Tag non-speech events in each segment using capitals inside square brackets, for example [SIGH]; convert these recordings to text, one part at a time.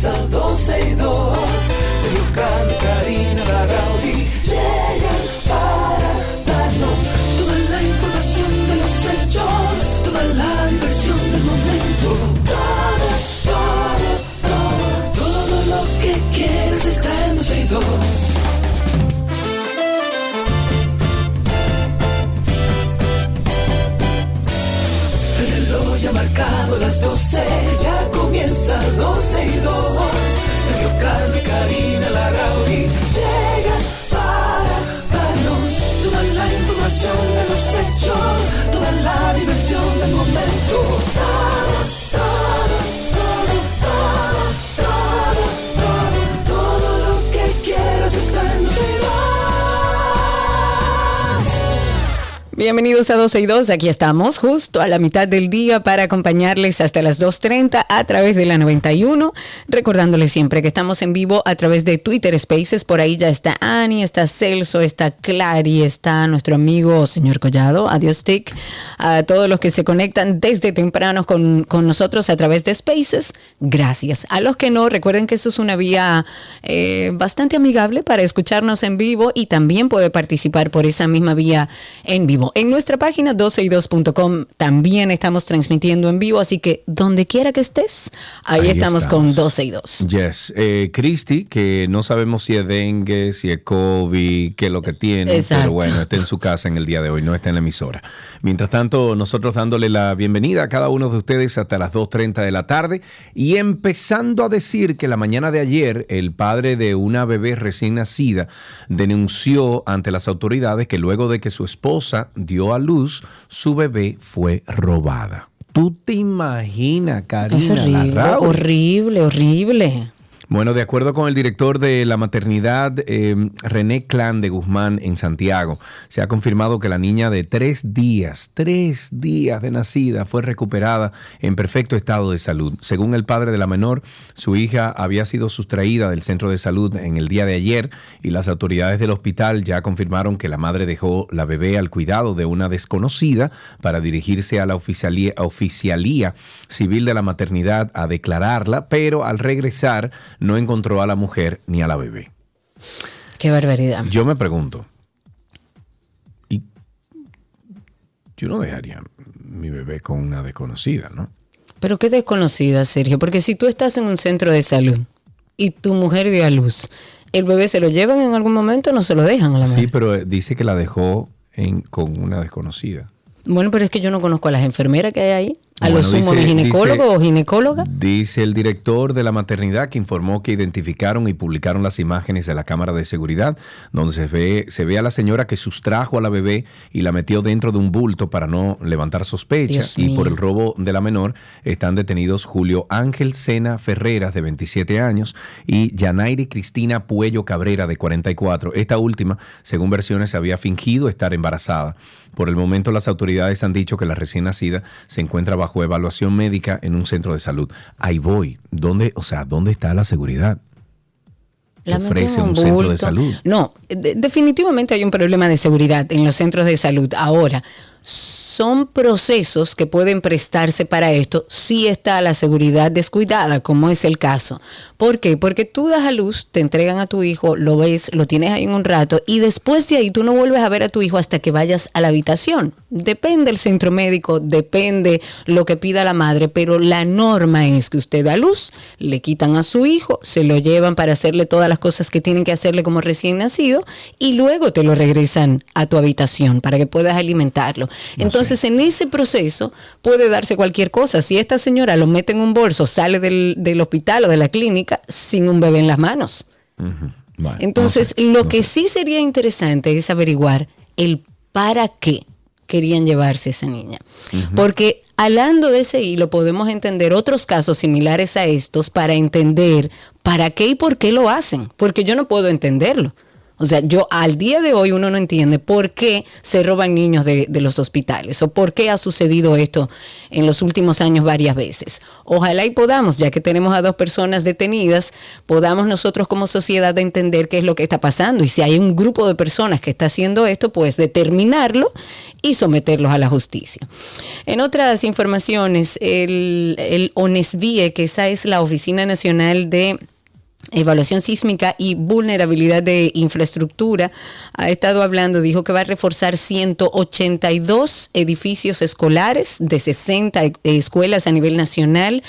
comienza 12 y 2. Bienvenidos a 12 y 2, aquí estamos justo a la mitad del día para acompañarles hasta las 2.30 a través de la 91, recordándoles siempre que estamos en vivo a través de Twitter Spaces, por ahí ya está Ani, está Celso, está Clary, está nuestro amigo señor Collado, adiós Tick, a todos los que se conectan desde temprano con, con nosotros a través de Spaces, gracias. A los que no, recuerden que eso es una vía eh, bastante amigable para escucharnos en vivo y también puede participar por esa misma vía en vivo. En nuestra página 12y2.com también estamos transmitiendo en vivo, así que donde quiera que estés, ahí, Ahí estamos, con estamos. 12 y 2. Yes. Eh, Cristi, que no sabemos si es dengue, si es COVID, qué es lo que tiene, Exacto. pero bueno, está en su casa en el día de hoy, no está en la emisora. Mientras tanto, nosotros dándole la bienvenida a cada uno de ustedes hasta las 2.30 de la tarde y empezando a decir que la mañana de ayer el padre de una bebé recién nacida denunció ante las autoridades que luego de que su esposa dio a luz, su bebé fue robada. ¿Tú te imaginas, Karina? Es horrible, horrible, horrible. Bueno, de acuerdo con el director de la maternidad, eh, René Clan de Guzmán en Santiago, se ha confirmado que la niña de tres días, tres días de nacida, fue recuperada en perfecto estado de salud. Según el padre de la menor, su hija había sido sustraída del centro de salud en el día de ayer y las autoridades del hospital ya confirmaron que la madre dejó la bebé al cuidado de una desconocida para dirigirse a la oficialía civil de la maternidad a declararla, pero al regresar no encontró a la mujer ni a la bebé. Qué barbaridad. Yo me pregunto, ¿y yo no dejaría mi bebé con una desconocida, ¿no? Pero qué desconocida, Sergio, porque si tú estás en un centro de salud y tu mujer dio a luz, ¿el bebé se lo llevan en algún momento o no se lo dejan a la Sí, madre? pero eh, dice que la dejó en- con una desconocida. Bueno, pero es que yo no conozco a las enfermeras que hay ahí. A Bueno, los sumos dice- ginecólogos dice- o ginecólogas. Dice el director de la maternidad que informó que identificaron y publicaron las imágenes de la cámara de seguridad donde se ve, se ve a la señora que sustrajo a la bebé y la metió dentro de un bulto para no levantar sospechas Dios y por el robo de la menor están detenidos Julio Ángel Sena Ferreras de 27 años y Yanairi Cristina Puello Cabrera de 44. Esta última, según versiones, había fingido estar embarazada. Por el momento las autoridades han dicho que la recién nacida se encuentra bajo evaluación médica en un centro de salud. Ahí voy. ¿Dónde, o sea, dónde está la seguridad? que ofrece en un centro de salud. No, de- definitivamente hay un problema de seguridad en los centros de salud. Ahora, son procesos que pueden prestarse para esto si está la seguridad descuidada, como es el caso. ¿Por qué? Porque tú das a luz, te entregan a tu hijo, lo ves, lo tienes ahí un rato y después de ahí tú no vuelves a ver a tu hijo hasta que vayas a la habitación. Depende el centro médico, depende lo que pida la madre, pero la norma es que usted da luz, le quitan a su hijo, se lo llevan para hacerle todas las cosas que tienen que hacerle como recién nacido y luego te lo regresan a tu habitación para que puedas alimentarlo. Entonces, en ese proceso puede darse cualquier cosa. Si esta señora lo mete en un bolso, sale del, del hospital o de la clínica sin un bebé en las manos. Entonces, no sé, lo no que sé. sí sería interesante es averiguar el para qué querían llevarse a esa niña. Porque hablando de ese hilo podemos entender otros casos similares a estos para entender para qué y por qué lo hacen. Porque yo no puedo entenderlo. O sea, yo al día de hoy uno no entiende por qué se roban niños de, los hospitales o por qué ha sucedido esto en los últimos años varias veces. Ojalá y podamos, ya que tenemos a dos personas detenidas, podamos nosotros como sociedad entender qué es lo que está pasando y si hay un grupo de personas que está haciendo esto, pues determinarlo y someterlos a la justicia. En otras informaciones, el, el ONESVIE, que esa es la Oficina Nacional de Evaluación sísmica y vulnerabilidad de infraestructura, ha estado hablando, dijo que va a reforzar 182 edificios escolares de 60 escuelas a nivel nacional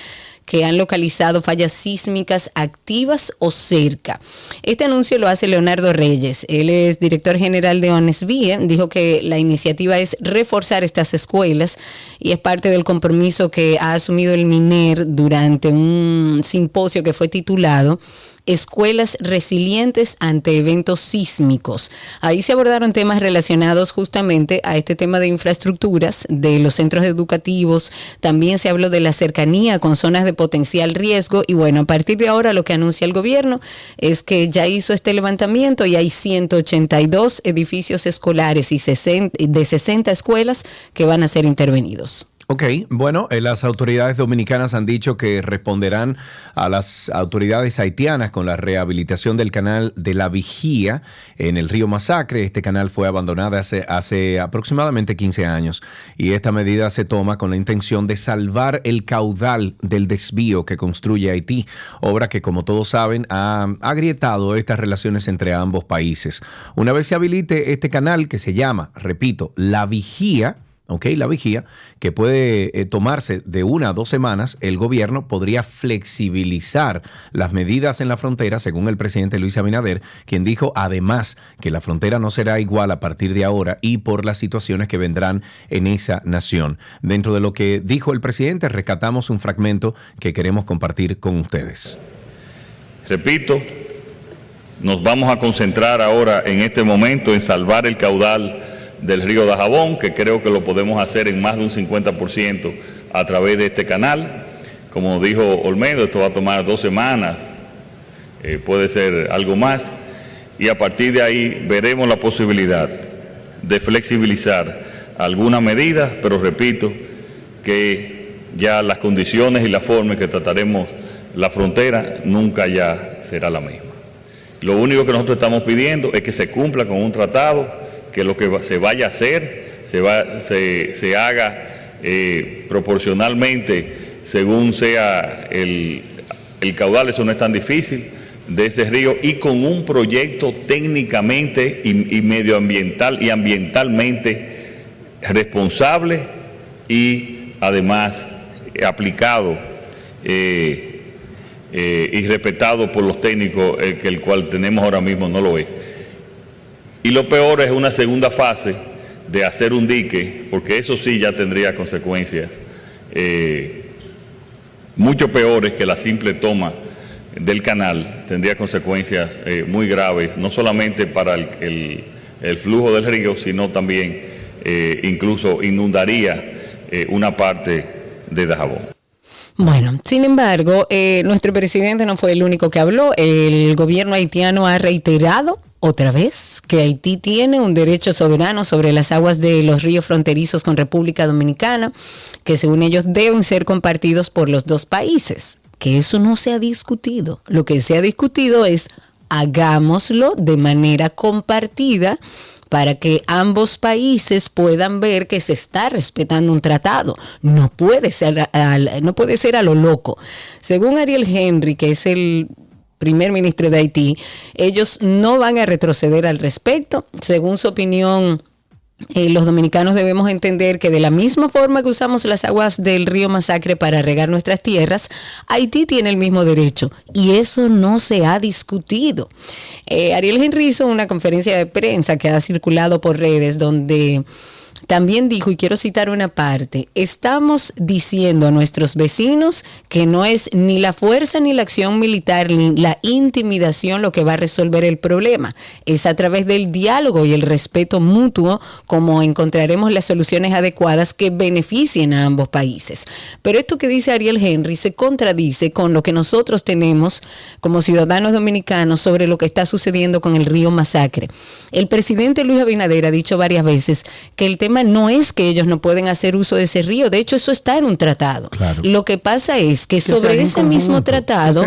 que han localizado fallas sísmicas activas o cerca. Este anuncio lo hace Leonardo Reyes. Él es director general de ONESVIE. Dijo que la iniciativa es reforzar estas escuelas y es parte del compromiso que ha asumido el MINER durante un simposio que fue titulado escuelas resilientes ante eventos sísmicos. Ahí se abordaron temas relacionados justamente a este tema de infraestructuras, de los centros educativos, también se habló de la cercanía con zonas de potencial riesgo y bueno, a partir de ahora lo que anuncia el gobierno es que ya hizo este levantamiento y hay 182 edificios escolares y de 60 escuelas que van a ser intervenidos. Ok, bueno, eh, las autoridades dominicanas han dicho que responderán a las autoridades haitianas con la rehabilitación del canal de la Vigía en el río Masacre. Este canal fue abandonado hace, hace aproximadamente 15 años y esta medida se toma con la intención de salvar el caudal del desvío que construye Haití, obra que como todos saben ha agrietado estas relaciones entre ambos países. Una vez se habilite este canal que se llama, repito, la Vigía, ¿ok? La vigía, que puede eh, tomarse de una a dos semanas, el gobierno podría flexibilizar las medidas en la frontera, según el presidente Luis Abinader, quien dijo además que la frontera no será igual a partir de ahora y por las situaciones que vendrán en esa nación. Dentro de lo que dijo el presidente, rescatamos un fragmento que queremos compartir con ustedes. Repito, nos vamos a concentrar ahora en este momento en salvar el caudal del río Dajabón, que creo que lo podemos hacer en más de un 50% a través de este canal. Como dijo Olmedo, esto va a tomar dos semanas, eh, puede ser algo más, y a partir de ahí veremos la posibilidad de flexibilizar algunas medidas, pero repito que ya las condiciones y la forma en que trataremos la frontera nunca ya será la misma. Lo único que nosotros estamos pidiendo es que se cumpla con un tratado que lo que se vaya a hacer se, va, se, haga eh, proporcionalmente según sea el, caudal, eso no es tan difícil, de ese río y con un proyecto técnicamente y, medioambiental y ambientalmente responsable y además aplicado eh, eh, y respetado por los técnicos, que el cual tenemos ahora mismo no lo es. Y lo peor es una segunda fase de hacer un dique, porque eso sí ya tendría consecuencias eh, mucho peores que la simple toma del canal, tendría consecuencias eh, muy graves, no solamente para el, flujo del río, sino también eh, incluso inundaría una parte de Dajabón. Bueno, sin embargo, nuestro presidente no fue el único que habló. El gobierno haitiano ha reiterado otra vez que Haití tiene un derecho soberano sobre las aguas de los ríos fronterizos con República Dominicana, que según ellos deben ser compartidos por los dos países, que eso no se ha discutido. Lo que se ha discutido es hagámoslo de manera compartida para que ambos países puedan ver que se está respetando un tratado. No puede ser, no puede ser a lo loco. Según Ariel Henry, que es el primer ministro de Haití, ellos no van a retroceder al respecto. Según su opinión, eh, los dominicanos debemos entender que de la misma forma que usamos las aguas del río Masacre para regar nuestras tierras, Haití tiene el mismo derecho y eso no se ha discutido. Eh, Ariel Henry hizo una conferencia de prensa que ha circulado por redes donde también dijo, y quiero citar una parte, estamos diciendo a nuestros vecinos que no es ni la fuerza ni la acción militar ni la intimidación lo que va a resolver el problema. Es a través del diálogo y el respeto mutuo como encontraremos las soluciones adecuadas que beneficien a ambos países. Pero esto que dice Ariel Henry se contradice con lo que nosotros tenemos como ciudadanos dominicanos sobre lo que está sucediendo con el río Masacre. El presidente Luis Abinader ha dicho varias veces que el tema no es que ellos no pueden hacer uso de ese río, de hecho eso está en un tratado. Lo que pasa es que, sobre ese mismo tratado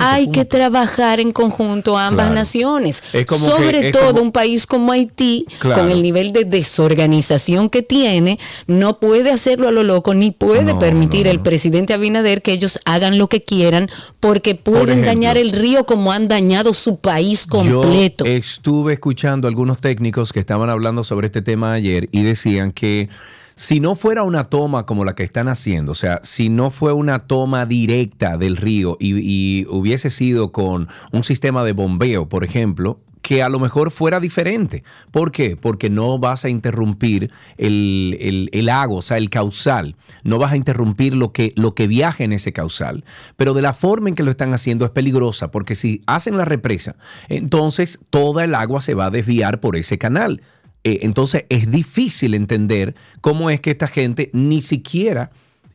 hay que trabajar en conjunto a ambas naciones. Sobre todo un país como Haití, con el nivel de desorganización que tiene, no puede hacerlo a lo loco, ni puede permitir el presidente Abinader que ellos hagan lo que quieran, porque pueden dañar el río como han dañado su país completo. Yo estuve escuchando algunos técnicos que estaban hablando sobre este tema ayer y decían que si no fuera una toma como la que están haciendo, o sea, si no fue una toma directa del río y, hubiese sido con un sistema de bombeo, por ejemplo, que a lo mejor fuera diferente. ¿Por qué? Porque no vas a interrumpir el, el, agua, o sea, el causal. No vas a interrumpir lo que, lo que viaja en ese causal. Pero de la forma en que lo están haciendo es peligrosa, porque si hacen la represa, entonces toda el agua se va a desviar por ese canal. Eh, entonces es difícil entender cómo es que esta gente ni siquiera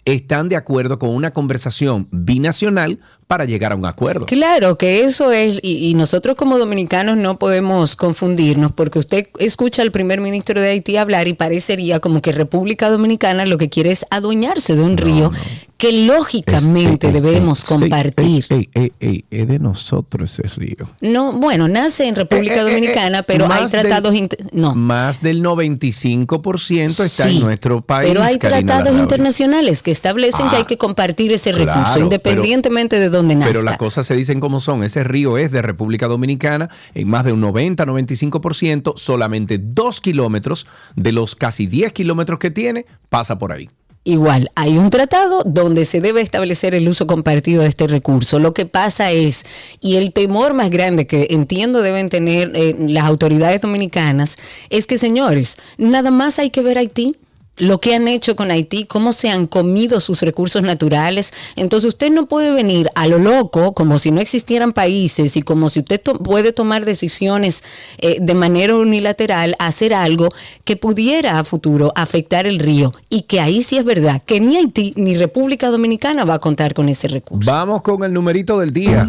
están de acuerdo con una conversación binacional para llegar a un acuerdo. Claro que eso es, y, nosotros como dominicanos no podemos confundirnos, porque usted escucha al primer ministro de Haití hablar y parecería como que República Dominicana lo que quiere es adueñarse de un río que lógicamente debemos compartir. es de nosotros ese río. No, bueno, nace en República eh, eh, eh, Dominicana, pero hay tratados... no. Más del 95% está en nuestro país. Pero hay tratados internacionales que establecen que hay ah, que compartir ese recurso, independientemente de dónde nazca. Pero las cosas se dicen como son. Ese río es de República Dominicana en más de un 90-95%, solamente dos kilómetros de los casi 10 kilómetros que tiene pasa por ahí. Igual, hay un tratado donde se debe establecer el uso compartido de este recurso. Lo que pasa es, y el temor más grande que entiendo deben tener eh, las autoridades dominicanas, es que, señores, nada más hay que ver Haití lo que han hecho con Haití, cómo se han comido sus recursos naturales. Entonces usted no puede venir a lo loco, como si no existieran países y como si usted puede tomar decisiones eh, de manera unilateral, hacer algo que pudiera a futuro afectar el río. Y que ahí sí es verdad que ni Haití ni República Dominicana va a contar con ese recurso. Vamos con el numerito del día.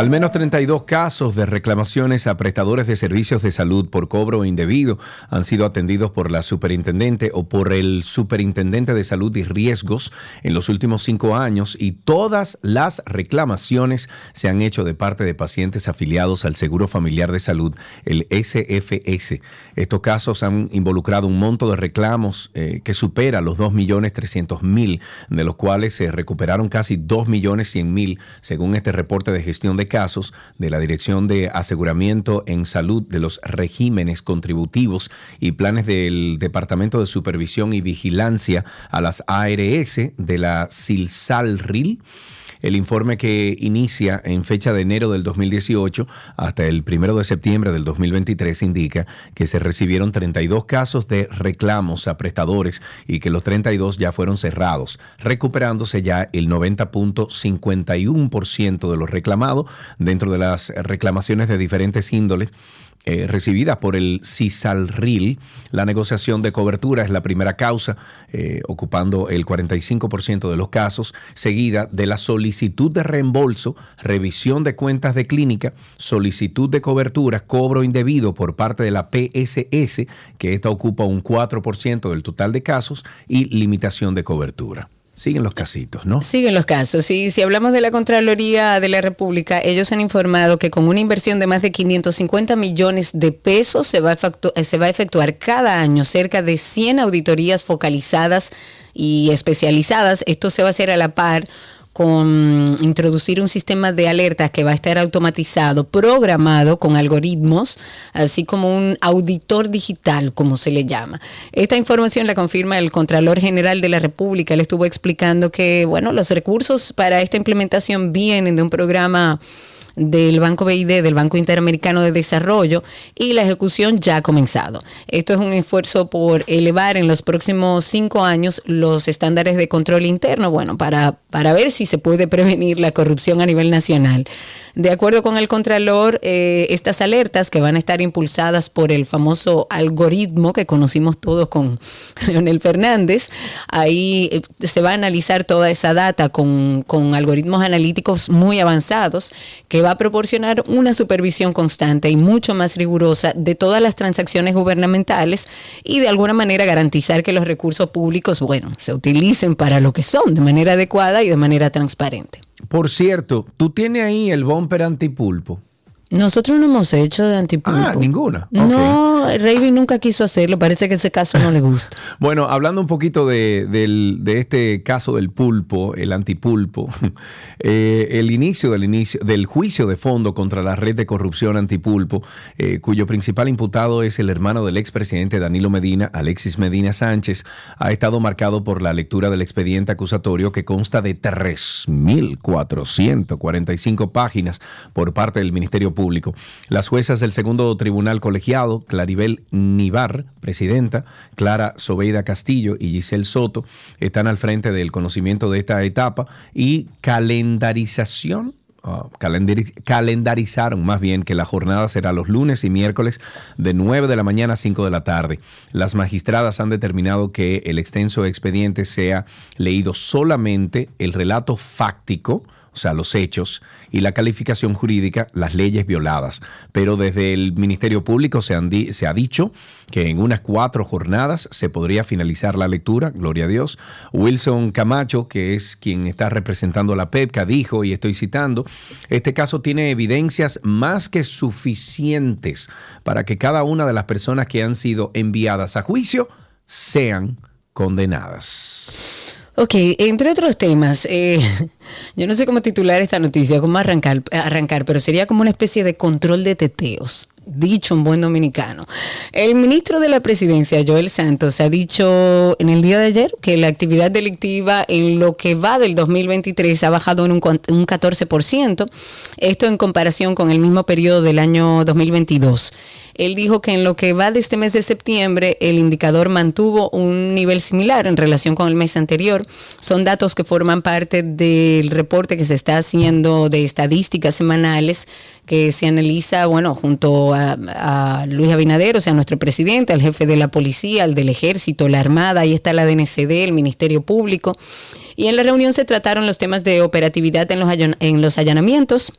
Al menos 32 casos de reclamaciones a prestadores de servicios de salud por cobro indebido han sido atendidos por la superintendente o por el superintendente de salud y riesgos en los últimos cinco años y todas las reclamaciones se han hecho de parte de pacientes afiliados al Seguro Familiar de Salud, el SFS. Estos casos han involucrado un monto de reclamos eh, que supera los 2.300.000, de los cuales se recuperaron casi 2.100.000 según este reporte de gestión de casos de la Dirección de Aseguramiento en Salud de los Regímenes Contributivos y Planes del Departamento de Supervisión y Vigilancia a las ARS de la CILSALRIL el informe que inicia en fecha de enero del 2018 hasta el primero de septiembre del 2023 indica que se recibieron 32 casos de reclamos a prestadores y que los 32 ya fueron cerrados, recuperándose ya el 90.51% de los reclamados. Dentro de las reclamaciones de diferentes índoles eh, recibida por el CISALRIL. La negociación de cobertura es la primera causa, eh, ocupando el 45% de los casos, seguida de la solicitud de reembolso, revisión de cuentas de clínica, solicitud de cobertura, cobro indebido por parte de la PSS, que esta ocupa un 4% del total de casos, y limitación de cobertura. Siguen los casitos, ¿no? Siguen los casos. Y si hablamos de la Contraloría de la República, ellos han informado que con una inversión de más de 550 millones de pesos se va a, se va a efectuar cada año cerca de 100 auditorías focalizadas y especializadas. Esto se va a hacer a la par con introducir un sistema de alertas que va a estar automatizado, programado con algoritmos, así como un auditor digital, como se le llama. Esta información la confirma el Contralor General de la República. Él estuvo explicando que, bueno, los recursos para esta implementación vienen de un programa del Banco BID, del Banco Interamericano de Desarrollo, y la ejecución ya ha comenzado. Esto es un esfuerzo por elevar en los próximos cinco años los estándares de control interno, bueno, para, para ver si se puede prevenir la corrupción a nivel nacional. De acuerdo con el Contralor, eh, estas alertas que van a estar impulsadas por el famoso algoritmo que conocimos todos con [LAUGHS] Leonel Fernández, ahí eh, se va a analizar toda esa data con, con algoritmos analíticos muy avanzados que va a proporcionar una supervisión constante y mucho más rigurosa de todas las transacciones gubernamentales y de alguna manera garantizar que los recursos públicos, bueno, se utilicen para lo que son de manera adecuada y de manera transparente. Por cierto, tú tienes ahí el bumper antipulpo. Nosotros no hemos hecho de antipulpo. Ah, ninguna. No, Raven nunca quiso hacerlo. Parece que ese caso no le gusta. [LAUGHS] bueno, hablando un poquito de, este caso del pulpo, el antipulpo, [LAUGHS] eh, el inicio del, inicio del juicio de fondo contra la red de corrupción antipulpo, eh, cuyo principal imputado es el hermano del expresidente Danilo Medina, Alexis Medina Sánchez, ha estado marcado por la lectura del expediente acusatorio que consta de 3.445 páginas por parte del Ministerio Público Público. Las juezas del segundo tribunal colegiado, Claribel Nivar, presidenta, Clara Sobeida Castillo y Giselle Soto, están al frente del conocimiento de esta etapa y calendarización ah, calendarizaron más bien que la jornada será los lunes y miércoles de 9 de la mañana a 5 de la tarde. Las magistradas han determinado que el extenso expediente sea leído solamente el relato fáctico, o sea, los hechos, y la calificación jurídica, las leyes violadas. Pero desde el Ministerio Público se, se, ha dicho que en unas cuatro jornadas se podría finalizar la lectura, gloria a Dios. Wilson Camacho, que es quien está representando a la PEPCA, dijo, y estoy citando, este caso tiene evidencias más que suficientes para que cada una de las personas que han sido enviadas a juicio sean condenadas. Ok, entre otros temas, eh, [LAUGHS] yo no sé cómo titular esta noticia, cómo arrancar, arrancar, pero sería como una especie de control de teteos dicho un buen dominicano. El ministro de la presidencia, Joel Santos, ha dicho en el día de ayer que la actividad delictiva en lo que va del 2023 ha bajado en un, un 14%, esto en comparación con el mismo periodo del año 2022. Él dijo que en lo que va de este mes de septiembre, el indicador mantuvo un nivel similar en relación con el mes anterior. Son datos que forman parte del reporte que se está haciendo de estadísticas semanales que se analiza, bueno, junto a, Luis Abinader, o sea, nuestro presidente, al jefe de la policía, al del ejército, la armada, ahí está la DNCD, el Ministerio Público. Y en la reunión se trataron los temas de operatividad en los, en los allanamientos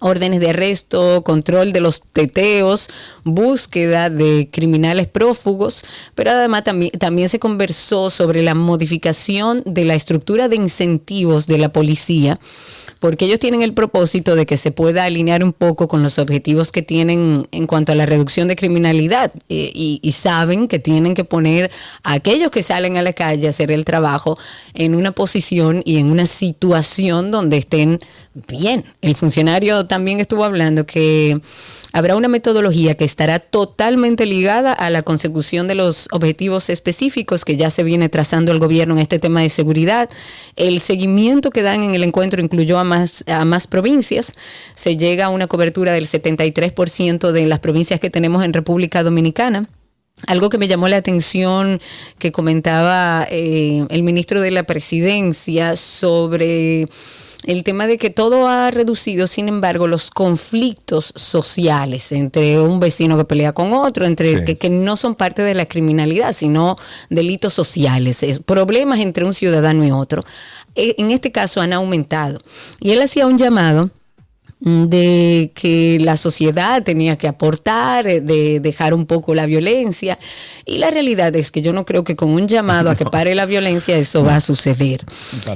órdenes de arresto, control de los teteos, búsqueda de criminales prófugos, pero además también, también, se conversó sobre la modificación de la estructura de incentivos de la policía porque ellos tienen el propósito de que se pueda alinear un poco con los objetivos que tienen en cuanto a la reducción de criminalidad eh, y, saben que tienen que poner a aquellos que salen a la calle a hacer el trabajo en una posición y en una situación donde estén bien. El funcionario también estuvo hablando que habrá una metodología que estará totalmente ligada a la consecución de los objetivos específicos que ya se viene trazando el gobierno en este tema de seguridad. El seguimiento que dan en el encuentro incluyó a más, a más provincias. Se llega a una cobertura del 73% de las provincias que tenemos en República Dominicana. Algo que me llamó la atención que comentaba eh, el ministro de la Presidencia sobre el tema de que todo ha reducido, sin embargo, los conflictos sociales entre un vecino que pelea con otro, entre que, no son parte de la criminalidad, sino delitos sociales, problemas entre un ciudadano y otro. E, en este caso han aumentado. Y él hacía un llamado de que la sociedad tenía que aportar, eh, de dejar un poco la violencia. Y la realidad es que yo no creo que con un llamado a que [LAUGHS] pare la violencia eso va a suceder.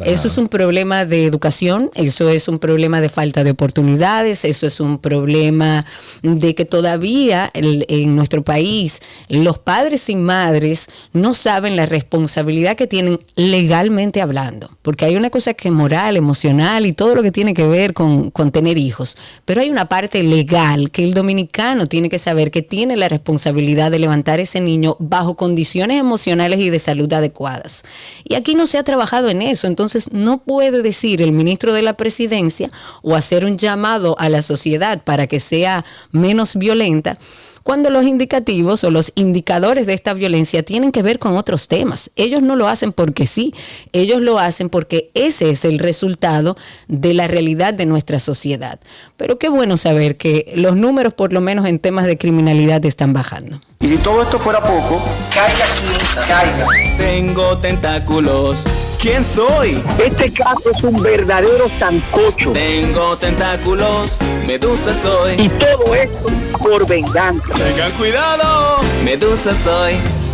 eso es un problema de educación, eso es un problema de falta de oportunidades, eso es un problema de que todavía en nuestro país los padres y madres no saben la responsabilidad que tienen legalmente hablando. Porque hay una cosa que es moral, emocional y todo lo que tiene que ver con, con tener hijos Pero hay una parte legal que el dominicano tiene que saber que tiene la responsabilidad de levantar ese niño bajo condiciones emocionales y de salud adecuadas. Y aquí no se ha trabajado en eso, entonces no puede decir el ministro de la presidencia o hacer un llamado a la sociedad para que sea menos violenta cuando los indicativos o los indicadores de esta violencia tienen que ver con otros temas. Ellos no lo hacen porque sí, ellos lo hacen porque ese es el resultado de la realidad de nuestra sociedad. Pero qué bueno saber que los números, por lo menos en temas de criminalidad, están bajando. Y si todo esto fuera poco, caiga quien caiga. Tengo tentáculos. ¿Quién soy? Este caso es un verdadero sancocho. Tengo tentáculos. Medusa soy. Y todo esto por venganza. Tengan cuidado. Medusa soy.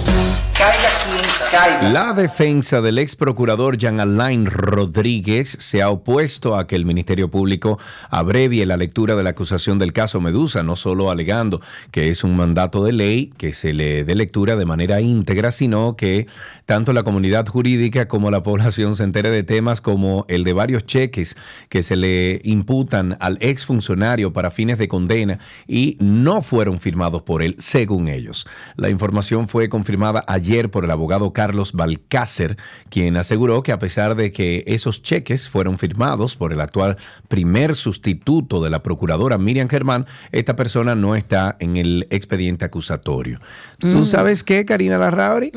La defensa del ex procurador Jean Alain Rodríguez se ha opuesto a que el Ministerio Público abrevie la lectura de la acusación del caso Medusa, no solo alegando que es un mandato de ley que se le dé lectura de manera íntegra, sino que tanto la comunidad jurídica como la población se entere de temas como el de varios cheques que se le imputan al ex funcionario para fines de condena y no fueron firmados por él, según ellos. La información fue confirmada ayer por el abogado Carlos Balcácer, quien aseguró que a pesar de que esos cheques fueron firmados por el actual primer sustituto de la procuradora Miriam Germán, esta persona no está en el expediente acusatorio. ¿Tú sabes qué, Karina Larrauri?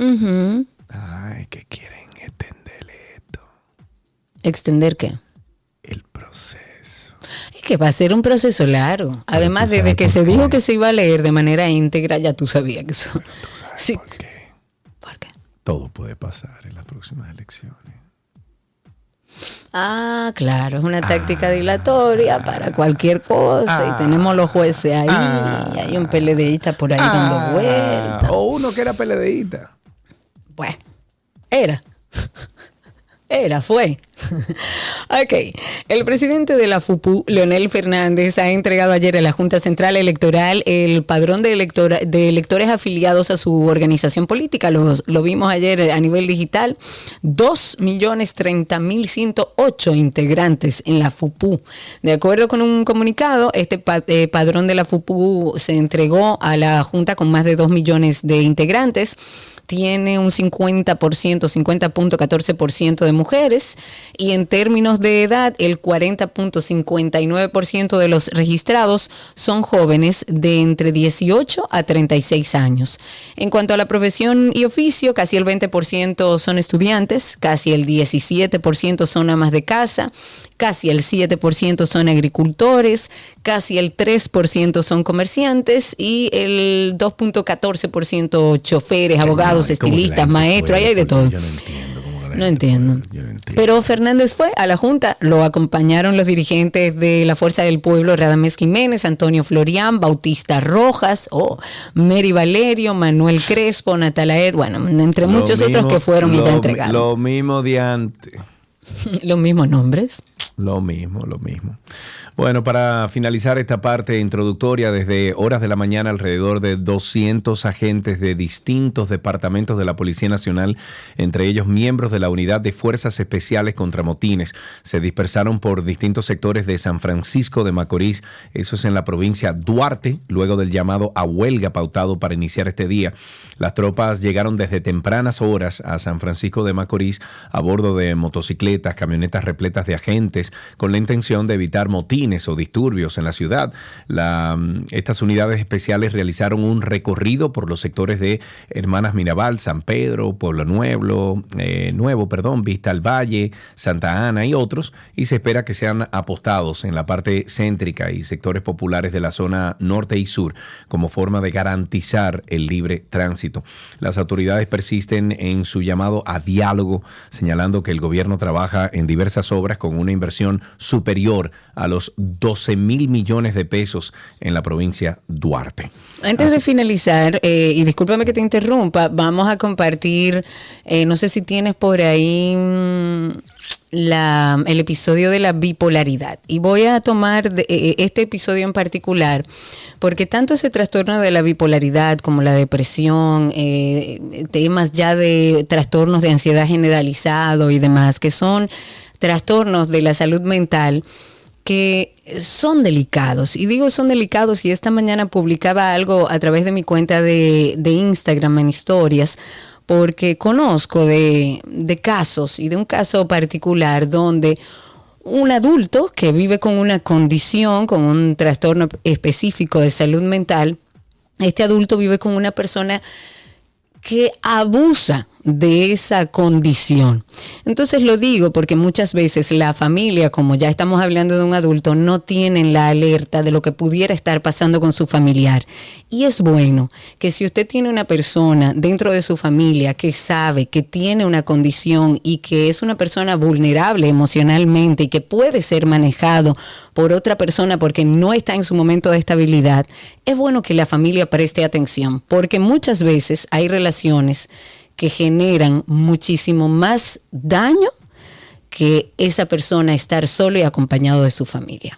Ay, que quieren extenderle esto, ¿Extender qué? el proceso. Es que va a ser un proceso largo. Además, tú desde sabes que se dijo que se iba a leer de manera íntegra, ya tú sabías que eso. Sí. ¿Por qué? ¿Por qué? Todo puede pasar en las próximas elecciones. Ah, claro, es una táctica dilatoria para cualquier cosa. y tenemos los jueces ahí, y hay un PLDista por ahí dando vueltas. Ah, o uno que era peledeíta. Bueno, era. Era, fue. [LAUGHS] ok. El presidente de la FUPU, Leonel Fernández, ha entregado ayer a la Junta Central Electoral el padrón de, de electores afiliados a su organización política. Los- lo vimos ayer a nivel digital. 2.030.108 integrantes en la FUPU. De acuerdo con un comunicado, este eh, padrón de la FUPU se entregó a la Junta con más de 2 millones de integrantes tiene un 50%, 50.14% de mujeres y en términos de edad el 40.59% de los registrados son jóvenes de entre 18 a 36 años. En cuanto a la profesión y oficio, casi el 20% son estudiantes, casi el 17% son amas de casa, casi el 7% son agricultores, casi el 3% son comerciantes y el 2.14% choferes, abogados, Ay, ¿cómo que la estilistas, maestros, ahí hay de todo. Yo no entiendo No entiendo. Yo no entiendo. Pero Fernández fue a la Junta, lo acompañaron los dirigentes de la Fuerza del Pueblo, Radamés Jiménez, Antonio Florián, Bautista Rojas, oh, Mary Valerio, Manuel Crespo, Natalaer, bueno, entre Lo muchos otros mismo- que fueron y lo ya mi- entregaron. Lo mismo de antes. [LAUGHS] los mismos nombres. Lo mismo, lo mismo. Bueno, para finalizar esta parte introductoria, desde horas de la mañana, alrededor de 200 agentes de distintos departamentos de la Policía Nacional, entre ellos miembros de la Unidad de Fuerzas Especiales contra Motines, se dispersaron por distintos sectores de San Francisco de Macorís, eso es en la provincia Duarte, luego del llamado a huelga pautado para iniciar este día. Las tropas llegaron desde tempranas horas a San Francisco de Macorís a bordo de motocicletas, camionetas repletas de agentes, con la intención de evitar motines o disturbios en la ciudad. Mm, estas unidades especiales realizaron un recorrido por los sectores de Hermanas Mirabal, San Pedro, Pueblo Nuevo, eh, Nuevo, perdón, Vista al Valle, Santa Ana y otros, y se espera que sean apostados en la parte céntrica y sectores populares de la zona norte y sur como forma de garantizar el libre tránsito. Las autoridades persisten en su llamado a diálogo, señalando que el gobierno trabaja en diversas obras con una inversión superior a los 12 mil millones de pesos en la provincia Duarte. Antes de finalizar, eh, y discúlpame que te interrumpa, vamos a compartir, eh, no sé si tienes por ahí mm, la, el episodio de la bipolaridad. Y voy a tomar de- eh, este episodio en particular, porque tanto ese trastorno de la bipolaridad como la depresión, eh, temas ya de trastornos de ansiedad generalizado y demás, que son trastornos de la salud mental, que son delicados. Y digo son delicados y esta mañana publicaba algo a través de mi cuenta de, de Instagram en historias porque conozco de, de casos y de un caso particular donde un adulto que vive con una condición, con un trastorno específico de salud mental, este adulto vive con una persona que abusa de esa condición. Entonces lo digo porque muchas veces la familia, como ya estamos hablando de un adulto, no tienen la alerta de lo que pudiera estar pasando con su familiar. Y es bueno que si usted tiene una persona dentro de su familia que sabe que tiene una condición y que es una persona vulnerable emocionalmente y que puede ser manejado por otra persona porque no está en su momento de estabilidad, es bueno que la familia preste atención porque muchas veces hay relaciones que generan muchísimo más daño que esa persona estar solo y acompañado de su familia.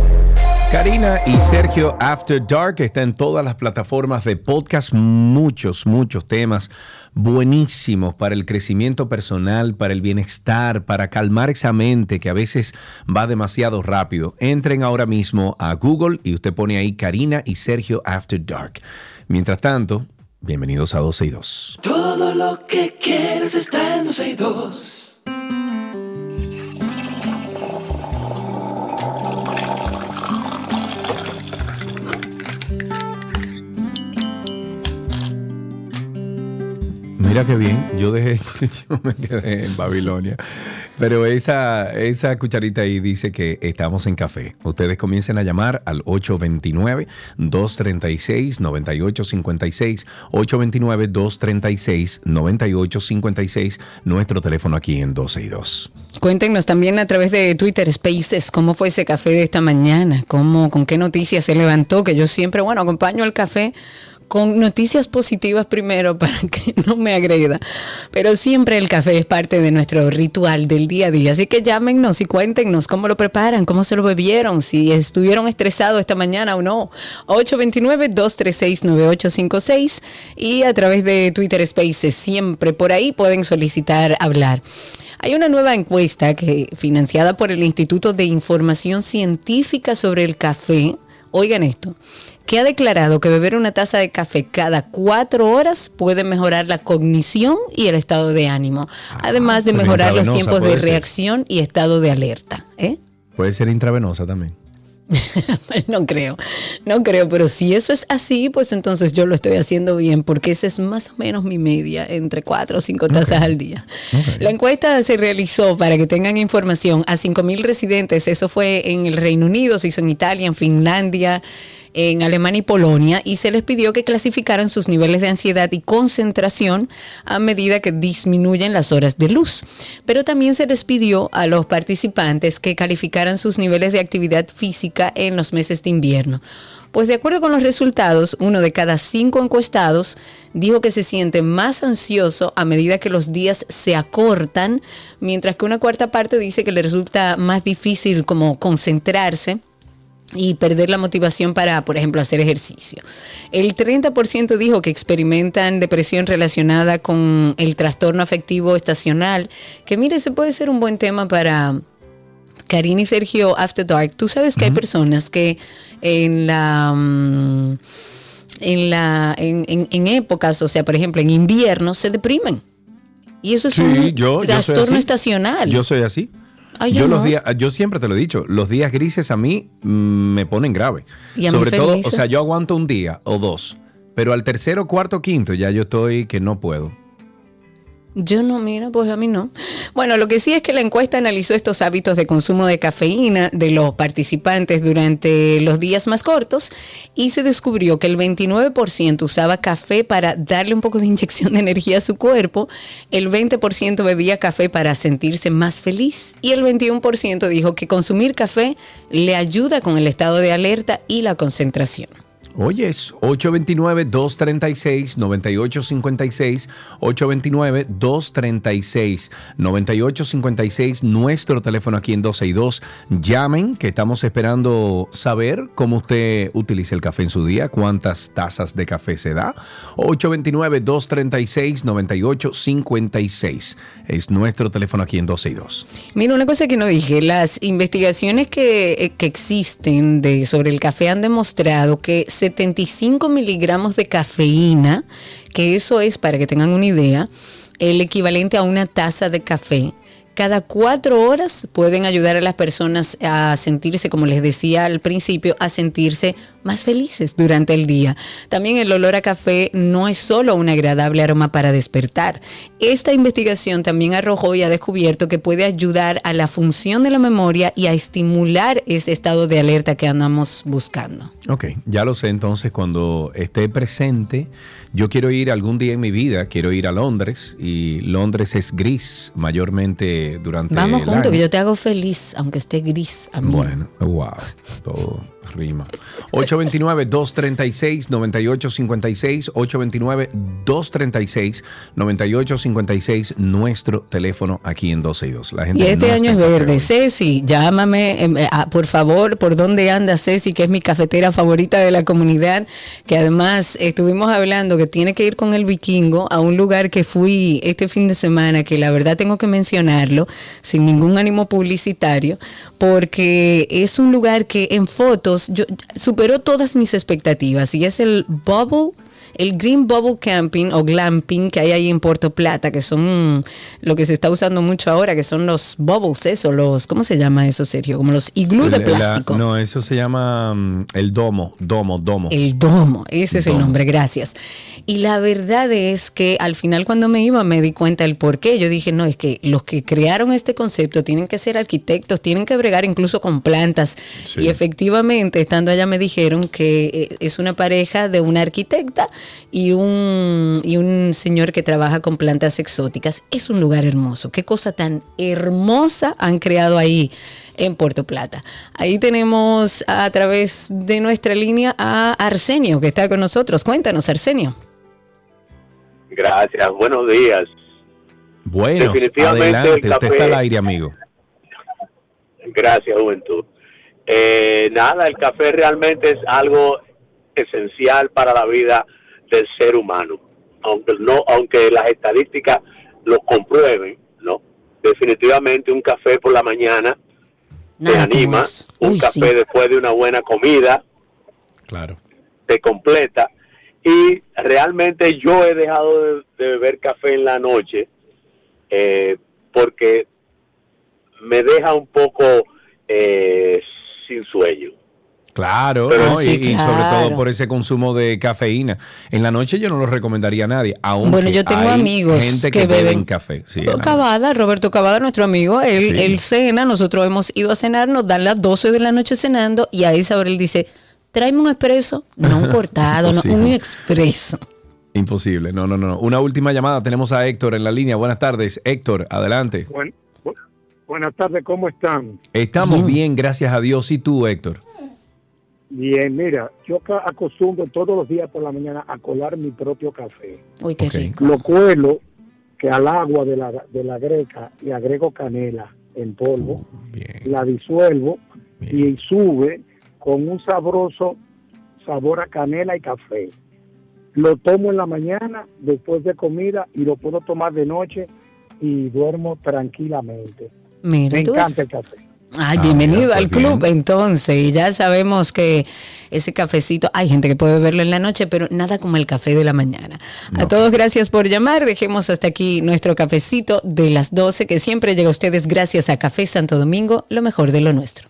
Karina y Sergio After Dark está en todas las plataformas de podcast, muchos, muchos temas buenísimos para el crecimiento personal, para el bienestar, para calmar esa mente que a veces va demasiado rápido. Entren ahora mismo a Google y usted pone ahí Karina y Sergio After Dark. Mientras tanto, bienvenidos a 12 y 2. Todo lo que quieres está en 12 y 2. Mira qué bien, yo dejé, [LAUGHS] yo me quedé en Babilonia. Pero esa, esa cucharita ahí dice que estamos en café. Ustedes comiencen a llamar al 829-236-9856. 829-236-9856. Nuestro teléfono aquí en 12 y 2. Cuéntenos también a través de Twitter Spaces cómo fue ese café de esta mañana, cómo, con qué noticias se levantó, que yo siempre, bueno, acompaño el café con noticias positivas primero [LAUGHS] para que no me agreda. Pero siempre el café es parte de nuestro ritual del día a día. Así que llámenos y cuéntenos cómo lo preparan, cómo se lo bebieron, si estuvieron estresados esta mañana o no. 829-236-9856 y a través de Twitter Spaces, siempre por ahí pueden solicitar hablar. Hay una nueva encuesta que financiada por el Instituto de Información Científica sobre el Café. Oigan esto, que ha declarado que beber una taza de café cada cuatro horas puede mejorar la cognición y el estado de ánimo, además de mejorar los tiempos de puede ser. reacción y estado de alerta. ¿eh? Puede ser intravenosa también. [LAUGHS] no creo, no creo, pero si eso es así, pues entonces yo lo estoy haciendo bien, porque esa es más o menos mi media, entre cuatro o cinco tazas al día. La encuesta se realizó, para que tengan información, a 5 mil residentes, eso fue en el Reino Unido, se hizo en Italia, en Finlandia, en Alemania y Polonia, y se les pidió que clasificaran sus niveles de ansiedad y concentración a medida que disminuyen las horas de luz. Pero también se les pidió a los participantes que calificaran sus niveles de actividad física en los meses de invierno. Pues de acuerdo con los resultados, uno de cada cinco encuestados dijo que se siente más ansioso a medida que los días se acortan, mientras que una cuarta parte dice que le resulta más difícil como concentrarse y perder la motivación para, por ejemplo, hacer ejercicio. El 30% dijo que experimentan depresión relacionada con el trastorno afectivo estacional, que mire, ese puede ser un buen tema para Karina y Sergio After Dark. Tú sabes que hay personas que en la... mm, En, la, en, en- en épocas, o sea, por ejemplo, en invierno, se deprimen. Y eso es Sí, un yo, yo trastorno así. estacional. Yo soy así. Ay, yo yo los días, yo siempre te lo he dicho, los días grises a mí mm, me ponen grave. Y a mí Sobre todo, feliz. o sea, yo aguanto un día o dos, pero al tercero, cuarto, quinto ya yo estoy que no puedo. Yo no, mira, pues a mí no. Bueno, lo que sí es que la encuesta analizó estos hábitos de consumo de cafeína de los participantes durante los días más cortos y se descubrió que el 29% usaba café para darle un poco de inyección de energía a su cuerpo, el 20% bebía café para sentirse más feliz y el 21% dijo que consumir café le ayuda con el estado de alerta y la concentración. Oyes, 829-236-9856, 829-236-9856, nuestro teléfono aquí en 262. Llamen, que estamos esperando saber cómo usted utiliza el café en su día, cuántas tazas de café se da. 829-236-9856 es nuestro teléfono aquí en 262. Mira, una cosa que no dije, las investigaciones que, eh, que existen de, sobre el café han demostrado que 75 miligramos de cafeína, que eso es, para que tengan una idea, el equivalente a una taza de café. Cada cuatro horas pueden ayudar a las personas a sentirse, como les decía al principio, a sentirse más felices durante el día. También el olor a café no es solo un agradable aroma para despertar. Esta investigación también arrojó y ha descubierto que puede ayudar a la función de la memoria y a estimular ese estado de alerta que andamos buscando. Ok, ya lo sé entonces cuando esté presente. Yo quiero ir algún día en mi vida, quiero ir a Londres y Londres es gris mayormente durante Vamos juntos, que yo te hago feliz, aunque esté gris. amigo. Bueno, wow, todo rima. 829-236-9856, 829-236-9856, nuestro teléfono aquí en 262. La gente Y este no año es verde. Ceci, llámame, em, eh, ah, por favor, por dónde anda Ceci, que es mi cafetera favorita de la comunidad, que además estuvimos hablando que tiene que ir con el vikingo a un lugar que fui este fin de semana, que la verdad tengo que mencionarlo, sin ningún ánimo publicitario, porque es un lugar que en fotos yo, superó todas mis expectativas y es el Bubble. El Green Bubble Camping o Glamping que hay ahí en Puerto Plata, que son lo que se está usando mucho ahora, que son los bubbles, eso, los, ¿cómo se llama eso, Sergio? Como los iglú de La- plástico. no, eso se llama mm, el domo, domo, domo. El domo, ese es el Domo. nombre, gracias. Y la verdad es que al final cuando me iba me di cuenta el por qué. Yo dije, no, es que los que crearon este concepto tienen que ser arquitectos, tienen que bregar incluso con plantas. Sí. Y efectivamente, estando allá me dijeron que eh, es una pareja de una arquitecta y un, y un señor que trabaja con plantas exóticas. Es un lugar hermoso. Qué cosa tan hermosa han creado ahí en Puerto Plata. Ahí tenemos a través de nuestra línea a Arsenio, que está con nosotros. Cuéntanos, Arsenio. Gracias, buenos días. Bueno, definitivamente adelante, el usted café- está al aire, amigo. Gracias, Juventud. Eh, nada, el café realmente es algo esencial para la vida del ser humano, aunque no, aunque las estadísticas lo comprueben, no. Definitivamente un café por la mañana te Nada anima, un café sí. después de una buena comida Claro. te completa y realmente yo he dejado de, de beber café en la noche eh, porque me deja un poco eh, sin sueño. Claro, Pero ¿no? sí, y, y sobre todo por ese consumo de cafeína. En la noche yo no lo recomendaría a nadie. Aunque Bueno, yo tengo hay amigos gente que que, beben beben café. Sí, Cavada, Roberto Cavada, nuestro amigo, él, Sí. él cena, nosotros hemos ido a cenar, nos dan las 12 de la noche cenando y a esa hora él dice, tráeme un expreso, no [LAUGHS] un cortado, no, un expreso. Imposible. No, no, no. Una última llamada. Tenemos a Héctor en la línea. Buenas tardes. Héctor, adelante. Buen- bu- buenas tardes, ¿cómo están? Estamos Bien. bien, gracias a Dios. ¿Y tú, Héctor? Bien, mira, yo acostumbro todos los días por la mañana a colar mi propio café. Uy, qué rico. Lo cuelo que al agua de la, de la greca y agrego canela en polvo, Bien. la disuelvo Bien. y sube con un sabroso sabor a canela y café. Lo tomo en la mañana después de comida y lo puedo tomar de noche y duermo tranquilamente. Mira, Me encanta el café. Ay, Ah, bienvenido mira, al pues club bien. entonces. Y ya sabemos que ese cafecito, hay gente que puede beberlo en la noche, pero nada como el café de la mañana. A todos gracias por llamar. Dejemos hasta aquí nuestro cafecito de las 12, que siempre llega a ustedes gracias a Café Santo Domingo, lo mejor de lo nuestro.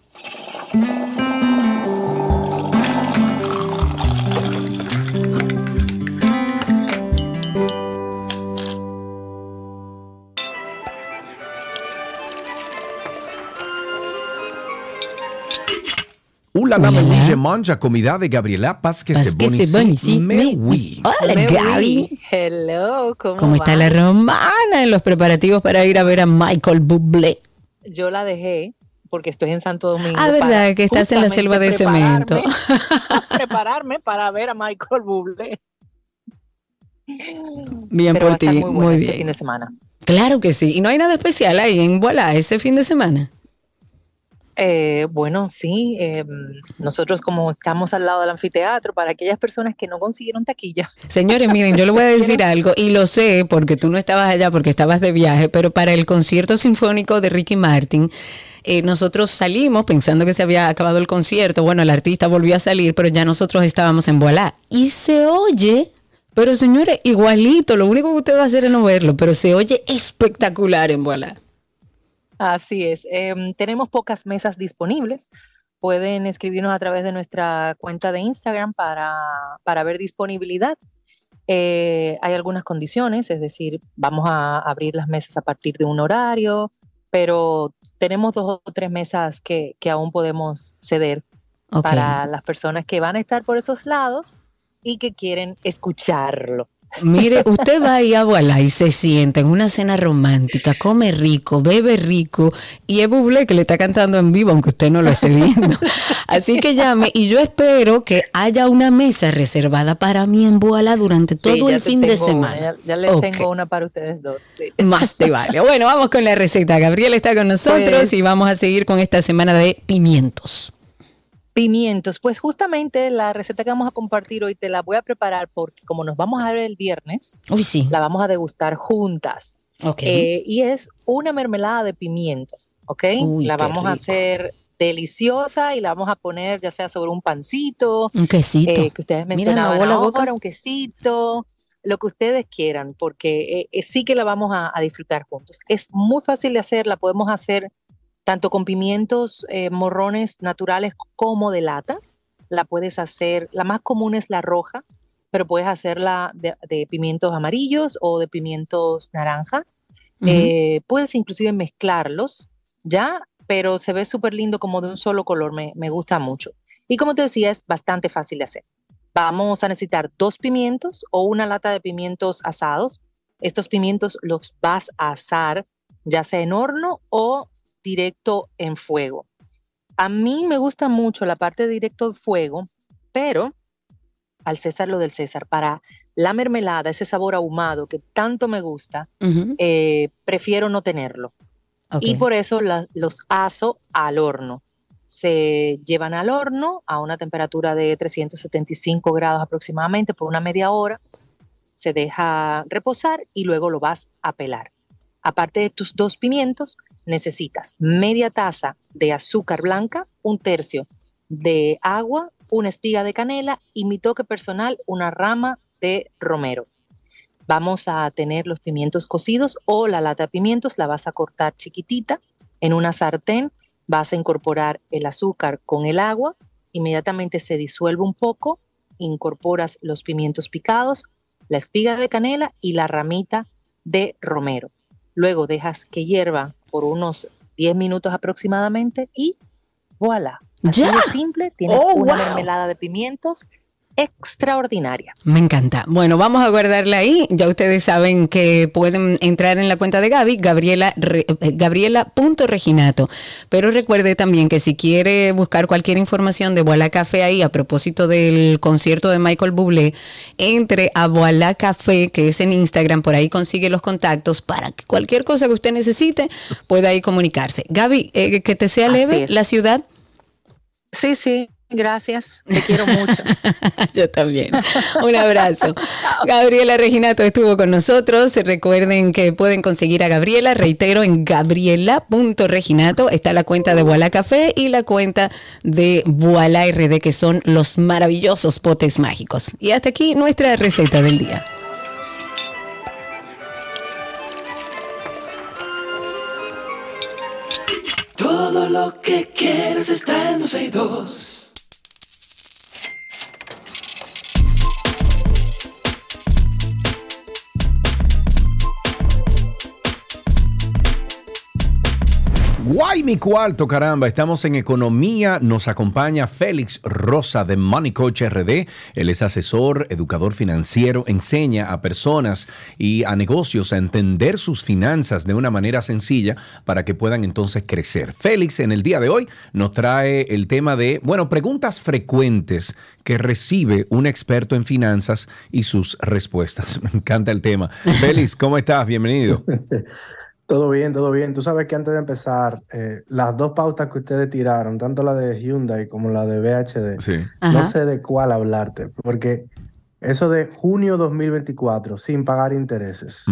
Hola, la Hola. menige manja comida de Gabriela Paz que se Parce que c'est bon ici. Oui. Hola, Me Gaby. voy. Hello, ¿cómo, ¿Cómo está la romana en los preparativos para ir a ver a Michael Bublé? Yo la dejé porque estoy en Santo Domingo. Ah, verdad, que estás en la selva de cemento. [LAUGHS] prepararme- para ver a Michael Bublé. Bien Pero por ti, muy, este bien. fin de semana. Claro que sí. Y no hay nada especial ahí en Voilà ese fin de semana. Eh, bueno, sí, eh, nosotros como estamos al lado del anfiteatro, para aquellas personas que no consiguieron taquilla, Señores, miren, yo le voy a [LAUGHS] decir algo y lo sé porque tú no estabas allá porque estabas de viaje, pero para el concierto sinfónico de Ricky Martin, eh, nosotros salimos pensando que se había acabado el concierto. Bueno, el artista volvió a salir, pero ya nosotros estábamos en Voilà. Y se oye, pero señores, igualito. Lo único que usted va a hacer es no verlo, pero se oye espectacular en Voilà. Así es. Em, tenemos pocas mesas disponibles. Pueden escribirnos a través de nuestra cuenta de Instagram para, para ver disponibilidad. Eh, hay algunas condiciones, es decir, vamos a abrir las mesas a partir de un horario, pero tenemos dos o tres mesas que, que aún podemos ceder Ok. para las personas que van a estar por esos lados y que quieren escucharlo. Mire, usted va ahí a Voilà y se sienta en una cena romántica, come rico, bebe rico y es Bublé que le está cantando en vivo, aunque usted no lo esté viendo. Así que llame y yo espero que haya una mesa reservada para mí en Voilà durante todo el fin de una, semana. ya, ya les Ok. tengo una para ustedes dos. sí. Más te vale. Bueno, vamos con la receta. Gabriela está con nosotros Pues- y vamos a seguir con esta semana de pimientos. Pimientos, pues justamente la receta que vamos a compartir hoy te la voy a preparar porque como nos vamos a ver el viernes, Uy, sí. la vamos a degustar juntas. Ok. Eh, y es una mermelada de pimientos, ¿ok? Uy, la vamos a hacer deliciosa y la vamos a poner ya sea sobre un pancito, Un quesito. eh, que ustedes Mira, me mencionaban aguó la boca. ahora, un quesito, lo que ustedes quieran, porque eh, eh, sí que la vamos a, a disfrutar juntos. Es muy fácil de hacer, la podemos hacer tanto con pimientos eh, morrones naturales como de lata. La puedes hacer, la más común es la roja, pero puedes hacerla de, de pimientos amarillos o de pimientos naranjas. Ujú. Eh, puedes inclusive mezclarlos, ¿ya? Pero se ve súper lindo como de un solo color, me, me gusta mucho. Y como te decía, es bastante fácil de hacer. Vamos a necesitar dos pimientos o una lata de pimientos asados. Estos pimientos los vas a asar ya sea en horno o directo en fuego. A mí me gusta mucho la parte de directo en fuego, pero al César lo del César, para la mermelada, ese sabor ahumado que tanto me gusta, eh, prefiero no tenerlo. Y por eso la- los aso al horno. Se llevan al horno a una temperatura de 375 grados aproximadamente por una media hora. Se deja reposar y luego lo vas a pelar. Aparte de tus dos pimientos, necesitas media taza de azúcar blanca, un tercio de agua, una espiga de canela y mi toque personal, una rama de romero. Vamos a tener los pimientos cocidos o la lata de pimientos, la vas a cortar chiquitita en una sartén, vas a incorporar el azúcar con el agua, inmediatamente se disuelve un poco, incorporas los pimientos picados, la espiga de canela y la ramita de romero. Luego dejas que hierva por unos 10 minutos aproximadamente y voilà. Así ¡Ya! de simple, tienes ¡Oh, una wow! mermelada de pimientos extraordinaria. Me encanta. Bueno, vamos a guardarla ahí. Ya ustedes saben que pueden entrar en la cuenta de Gaby, Gabriela, re- eh, Gabriela.reginato. Pero recuerde también que si quiere buscar cualquier información de Voilà Café ahí a propósito del concierto de Michael Bublé, entre a Voilà Café, que es en Instagram, por ahí consigue los contactos para que cualquier cosa que usted necesite pueda ahí comunicarse. Gaby, eh, que te sea leve la ciudad. Sí, sí, gracias. Te quiero mucho. [LAUGHS] Yo también. Un abrazo. [LAUGHS] Gabriela Reginato estuvo con nosotros. Recuerden que pueden conseguir a Gabriela, reitero, en gabriela.reginato. Está la cuenta de Voilà Café y la cuenta de Voilà RD, que son los maravillosos potes mágicos. Y hasta aquí nuestra receta del día. Todo lo que quieres está en 12 y 2. Guay mi cuarto, caramba. Estamos en economía. Nos acompaña Félix Rosa de Money Coach RD. Él es asesor, educador financiero, enseña a personas y a negocios a entender sus finanzas de una manera sencilla para que puedan entonces crecer. Félix en el día de hoy nos trae el tema de, bueno, preguntas frecuentes que recibe un experto en finanzas y sus respuestas. [LAUGHS] Me encanta el tema. Félix, ¿cómo estás? Bienvenido. [LAUGHS] Todo bien, todo bien. Tú sabes que antes de empezar, eh, las dos pautas que ustedes tiraron, tanto la de Hyundai como la de VHD, no Ajá. sé de cuál hablarte, porque eso de junio 2024 sin pagar intereses,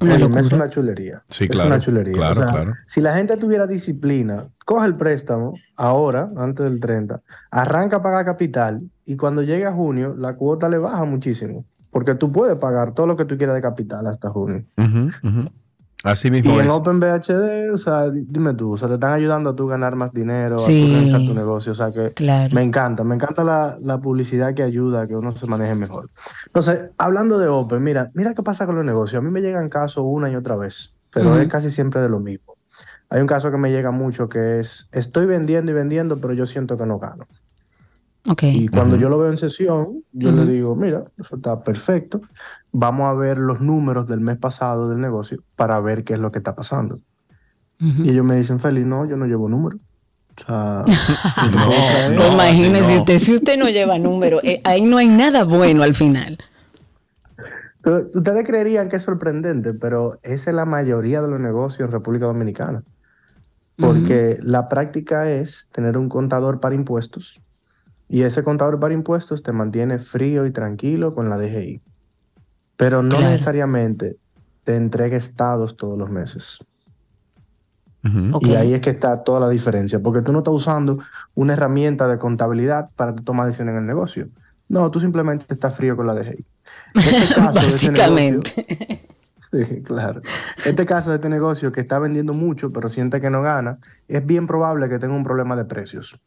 óyeme, es una chulería. Sí, es claro, una chulería. claro, O sea, claro. Si la gente tuviera disciplina, coge el préstamo ahora, antes del 30, arranca a pagar capital y cuando llegue a junio, la cuota le baja muchísimo, porque tú puedes pagar todo lo que tú quieras de capital hasta junio. Ujú. Así Y mismo en es. OpenBHD, o sea, di- dime tú, o sea, te están ayudando a tú ganar más dinero, Sí. a tú organizar tu negocio, o sea que Claro. me encanta, me encanta la, la publicidad que ayuda a que uno se maneje mejor. Entonces, hablando de Open, mira, mira qué pasa con los negocios. A mí me llegan casos una y otra vez, pero es casi siempre de lo mismo. Hay un caso que me llega mucho que es, estoy vendiendo y vendiendo, pero yo siento que no gano. Y cuando yo lo veo en sesión, yo le digo, mira, eso está perfecto. Vamos a ver los números del mes pasado del negocio para ver qué es lo que está pasando. Y ellos me dicen, Feli, no, yo no llevo números. O sea, [LAUGHS] Pues imagínese usted, si usted no lleva número, eh, ahí no hay nada bueno al final. Ustedes creerían que es sorprendente, pero esa es la mayoría de los negocios en República Dominicana. Porque la práctica es tener un contador para impuestos y ese contador para impuestos te mantiene frío y tranquilo con la DGI. Pero no Claro. necesariamente te entrega estados todos los meses. Y ahí es que está toda la diferencia, porque tú no estás usando una herramienta de contabilidad para tu tomar decisiones en el negocio. No, tú simplemente estás frío con la DGI. Este [LAUGHS] caso de Básicamente. [LAUGHS] Sí, claro. Este caso de este negocio que está vendiendo mucho, pero siente que no gana, es bien probable que tenga un problema de precios.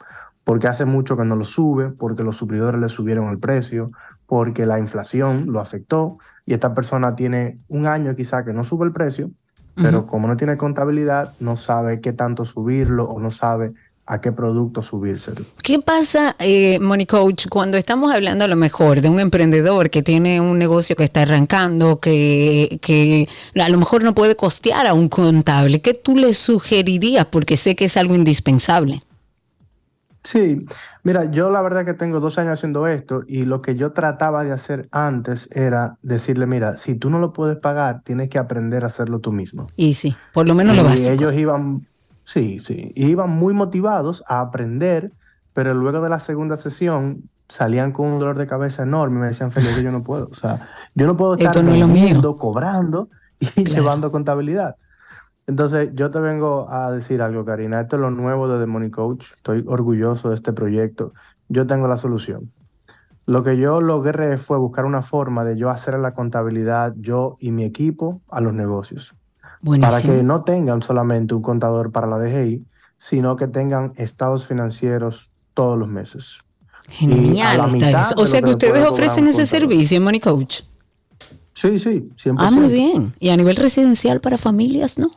Porque hace mucho que no lo sube, porque los suplidores le subieron el precio, porque la inflación lo afectó y esta persona tiene un año quizá que no sube el precio, pero como no tiene contabilidad, no sabe qué tanto subirlo o no sabe a qué producto subírselo. ¿Qué pasa, eh, Money Coach, cuando estamos hablando a lo mejor de un emprendedor que tiene un negocio que está arrancando, que, que a lo mejor no puede costear a un contable? ¿Qué tú le sugerirías? Porque sé que es algo indispensable. Sí, mira, yo la verdad que tengo dos años haciendo esto y lo que yo trataba de hacer antes era decirle, mira, si tú no lo puedes pagar, tienes que aprender a hacerlo tú mismo. Y sí, por lo menos lo y básico. ellos iban, sí, sí, iban muy motivados a aprender, pero luego de la segunda sesión salían con un dolor de cabeza enorme y me decían, Felipe, yo no puedo, o sea, yo no puedo estar Esto no es lo mío. vendiendo, cobrando y llevando contabilidad. Entonces, yo te vengo a decir algo, Karina. Esto es lo nuevo de The Money Coach. Estoy orgulloso de este proyecto. Yo tengo la solución. Lo que yo logré fue buscar una forma de yo hacer la contabilidad, yo y mi equipo, a los negocios. Para Buenísimo. que no tengan solamente un contador para la DGI, sino que tengan estados financieros todos los meses. Genial está eso. O sea que ustedes ofrecen ese servicio, Money Coach. Sí, sí, 100%. Ah, muy bien. Y a nivel residencial para familias, ¿no?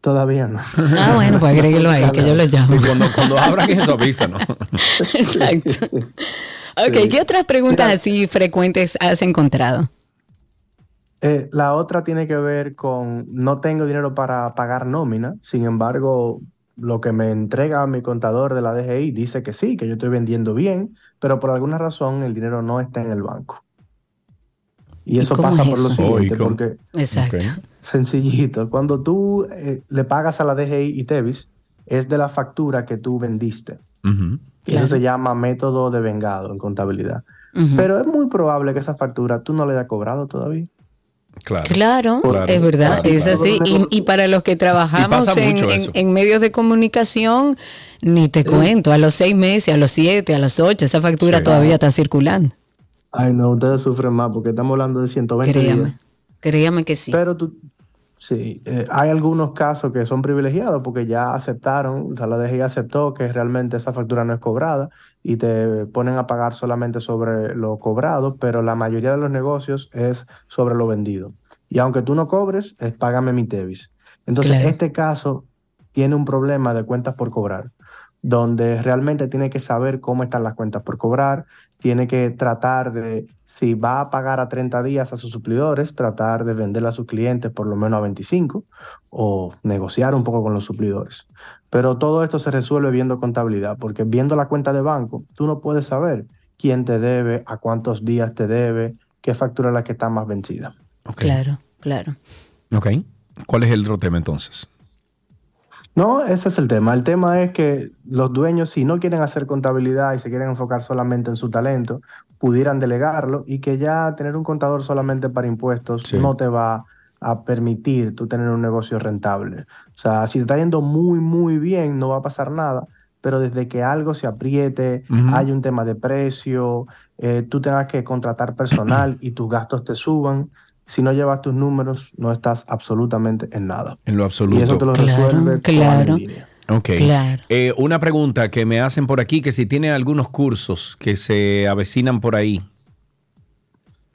Todavía no. Ah, bueno, pues agréguelo ahí, que yo lo llamo. Sí, cuando, cuando abran eso, avísanos. [LAUGHS] Exacto. Ok, Sí. ¿qué otras preguntas Mira. así frecuentes has encontrado? Eh, la otra tiene que ver con no tengo dinero para pagar nómina, sin embargo, lo que me entrega mi contador de la DGI dice que sí, que yo estoy vendiendo bien, pero por alguna razón el dinero no está en el banco. Y ¿Y eso pasa es por lo siguiente, porque Exacto. sencillito, cuando tú eh, le pagas a la DGI y Tevis, es de la factura que tú vendiste. Y Eso se llama método de vengado en contabilidad. Pero es muy probable que esa factura tú no la hayas cobrado todavía. Claro. Claro, Claro, es verdad, claro, es claro. así. Y, y para los que trabajamos en, medios de comunicación, ni te cuento, a los seis meses, a los siete, a los ocho, esa factura Sí. todavía está circulando. Ay, no, ustedes sufren más porque estamos hablando de 120 Créame, días. créame que sí. Pero tú, sí, eh, hay algunos casos que son privilegiados porque ya aceptaron, o sea, la DGI aceptó que realmente esa factura no es cobrada y te ponen a pagar solamente sobre lo cobrado, pero la mayoría de los negocios es sobre lo vendido. Y aunque tú no cobres, es págame mi Tevis. Entonces, Claro. este caso tiene un problema de cuentas por cobrar, donde realmente tiene que saber cómo están las cuentas por cobrar, tiene que tratar de, si va a pagar a 30 días a sus suplidores, tratar de venderle a sus clientes por lo menos a 25 o negociar un poco con los suplidores. Pero todo esto se resuelve viendo contabilidad, porque viendo la cuenta de banco, tú no puedes saber quién te debe, a cuántos días te debe, qué factura es la que está más vencida. Claro, claro. Ok. ¿Cuál es el otro tema entonces? No, ese es el tema. El tema es que los dueños, si no quieren hacer contabilidad y se quieren enfocar solamente en su talento, pudieran delegarlo y que ya tener un contador solamente para impuestos no te va a permitir tú tener un negocio rentable. O sea, si te está yendo muy, muy bien, no va a pasar nada, pero desde que algo se apriete, hay un tema de precio, eh, tú tengas que contratar personal y tus gastos te suban, si no llevas tus números, no estás absolutamente en nada. En lo absoluto. Y eso te lo resuelve claro. en línea. Ok. Claro. Eh, una pregunta que me hacen por aquí, que si tiene algunos cursos que se avecinan por ahí.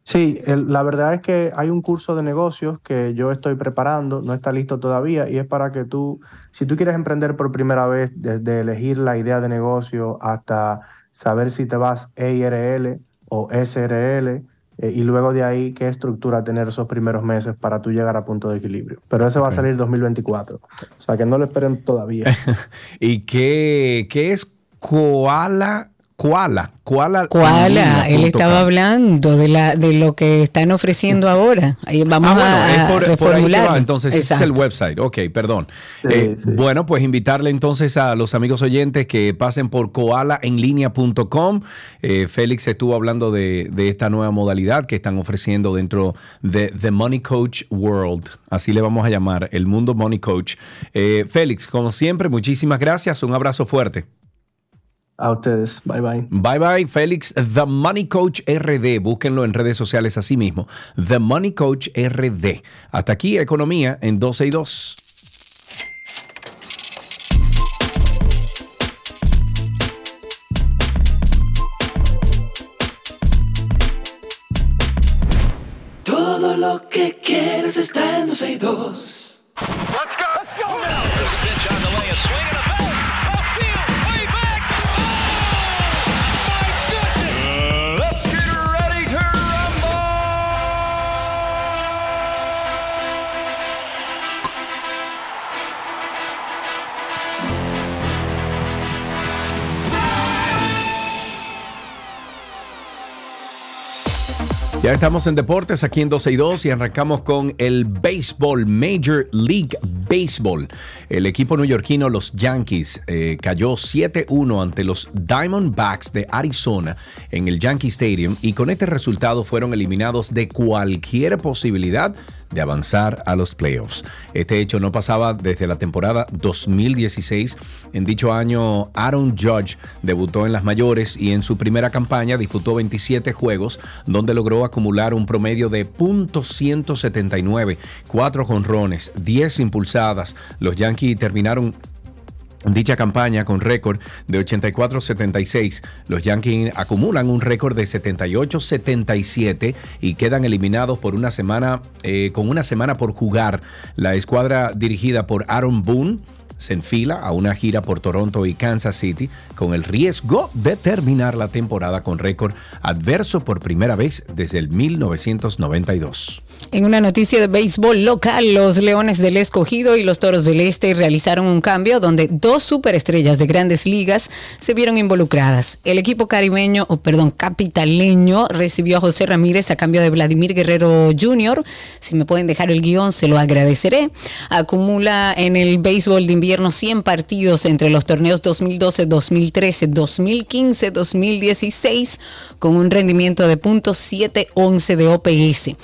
Sí, el- la verdad es que hay un curso de negocios que yo estoy preparando, no está listo todavía y es para que tú, si tú quieres emprender por primera vez, desde elegir la idea de negocio hasta saber si te vas EIRL o SRL eh, y luego de ahí qué estructura tener esos primeros meses para tú llegar a punto de equilibrio. Pero ese va a salir 2024, o sea que no lo esperen todavía. [LAUGHS] ¿Y qué, qué es Koala? Koala. Koala. Koala, él estaba hablando de la de lo que están ofreciendo ahora. Ahí vamos Ah, bueno, a, es a por, ahí reformular. va. Entonces, ese es el website. Ok, perdón. Sí, Eh, sí. Bueno, pues invitarle entonces a los amigos oyentes que pasen por koalaenlinea.com. Eh, Félix estuvo hablando de, de esta nueva modalidad que están ofreciendo dentro de The Money Coach World. Así le vamos a llamar, el mundo Money Coach. Eh, Félix, como siempre, muchísimas gracias. Un abrazo fuerte. A ustedes, bye bye. Bye bye, Félix. The Money Coach RD. Búsquenlo en redes sociales así mismo. The Money Coach RD. Hasta aquí, Economía en 12 y 2. Todo lo que quieres está en 12 y 2. Let's go. Let's go now. Ya estamos en deportes aquí en 12 y 2 y arrancamos con el béisbol, Major League Baseball. El equipo neoyorquino, los Yankees, eh, cayó 7-1 ante los Diamondbacks de Arizona en el Yankee Stadium y con este resultado fueron eliminados de cualquier posibilidad avanzar a los playoffs. Este hecho no pasaba desde la temporada 2016. En dicho año, Aaron Judge debutó en las mayores y en su primera campaña disputó 27 juegos, donde logró acumular un promedio de .179, 4 jonrones, 10 impulsadas. Los Yankees terminaron Dicha campaña con récord de 84-76, los Yankees acumulan un récord de 78-77 y quedan eliminados por una semana, eh, con una semana por jugar. La escuadra dirigida por Aaron Boone se enfila a una gira por Toronto y Kansas City con el riesgo de terminar la temporada con récord adverso por primera vez desde el 1992. En una noticia de béisbol local, los Leones del Escogido y los Toros del Este realizaron un cambio donde dos superestrellas de grandes ligas se vieron involucradas. El equipo caribeño, o perdón, capitaleño, recibió a José Ramírez a cambio de Vladimir Guerrero Jr. Si me pueden dejar el guion, se lo agradeceré. Acumula en el béisbol de invierno 100 partidos entre los torneos 2012, 2013, 2015, 2016, con un rendimiento de .711 de OPS.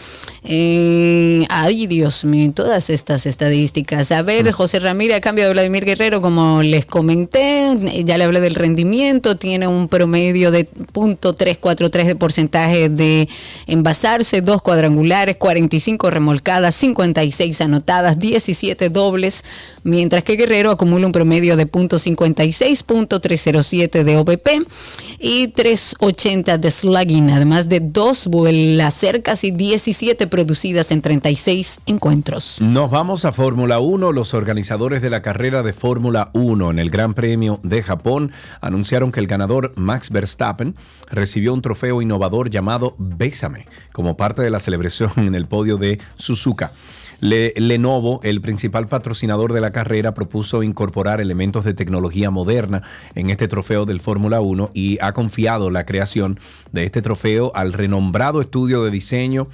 Eh, ay, Dios mío, todas estas estadísticas. A ver, José Ramírez, a cambio de Vladimir Guerrero, como les comenté, ya le hablé del rendimiento, tiene un promedio de .343 de porcentaje de envasarse, dos cuadrangulares, 45 remolcadas, 56 anotadas, 17 dobles, mientras que Guerrero acumula un promedio de .56, .307 de OVP. y 380 de slugging, además de dos vuelas cercas y 17 producidas en 36 encuentros. Nos vamos a Fórmula 1. Los organizadores de la carrera de Fórmula 1 en el Gran Premio de Japón anunciaron que el ganador Max Verstappen recibió un trofeo innovador llamado Bésame como parte de la celebración en el podio de Suzuka. Le- Lenovo, el principal patrocinador de la carrera, propuso incorporar elementos de tecnología moderna en este trofeo del Fórmula 1 y ha confiado la creación de este trofeo al renombrado estudio de diseño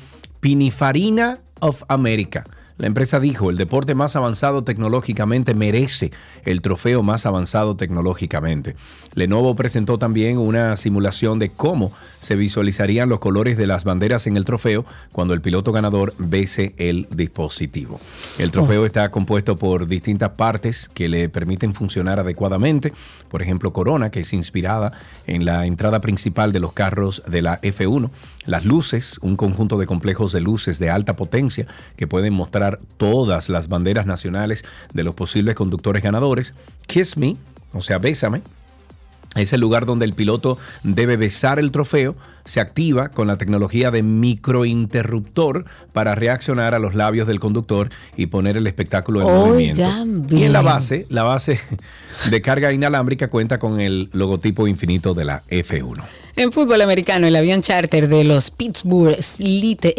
Pininfarina of America. La empresa dijo, el deporte más avanzado tecnológicamente merece el trofeo más avanzado tecnológicamente. Lenovo presentó también una simulación de cómo se visualizarían los colores de las banderas en el trofeo cuando el piloto ganador bese el dispositivo. El trofeo está compuesto por distintas partes que le permiten funcionar adecuadamente. Por ejemplo, Corona, que es inspirada en la entrada principal de los carros de la F1. Las luces, un conjunto de complejos de luces de alta potencia que pueden mostrar todas las banderas nacionales de los posibles conductores ganadores. Kiss Me, o sea, Bésame, es el lugar donde el piloto debe besar el trofeo. Se activa con la tecnología de microinterruptor para reaccionar a los labios del conductor y poner el espectáculo en movimiento. Oigan Y en la base, la base [LAUGHS] de carga inalámbrica cuenta con el logotipo infinito de la F1. En fútbol americano, el avión charter de los Pittsburgh Slite-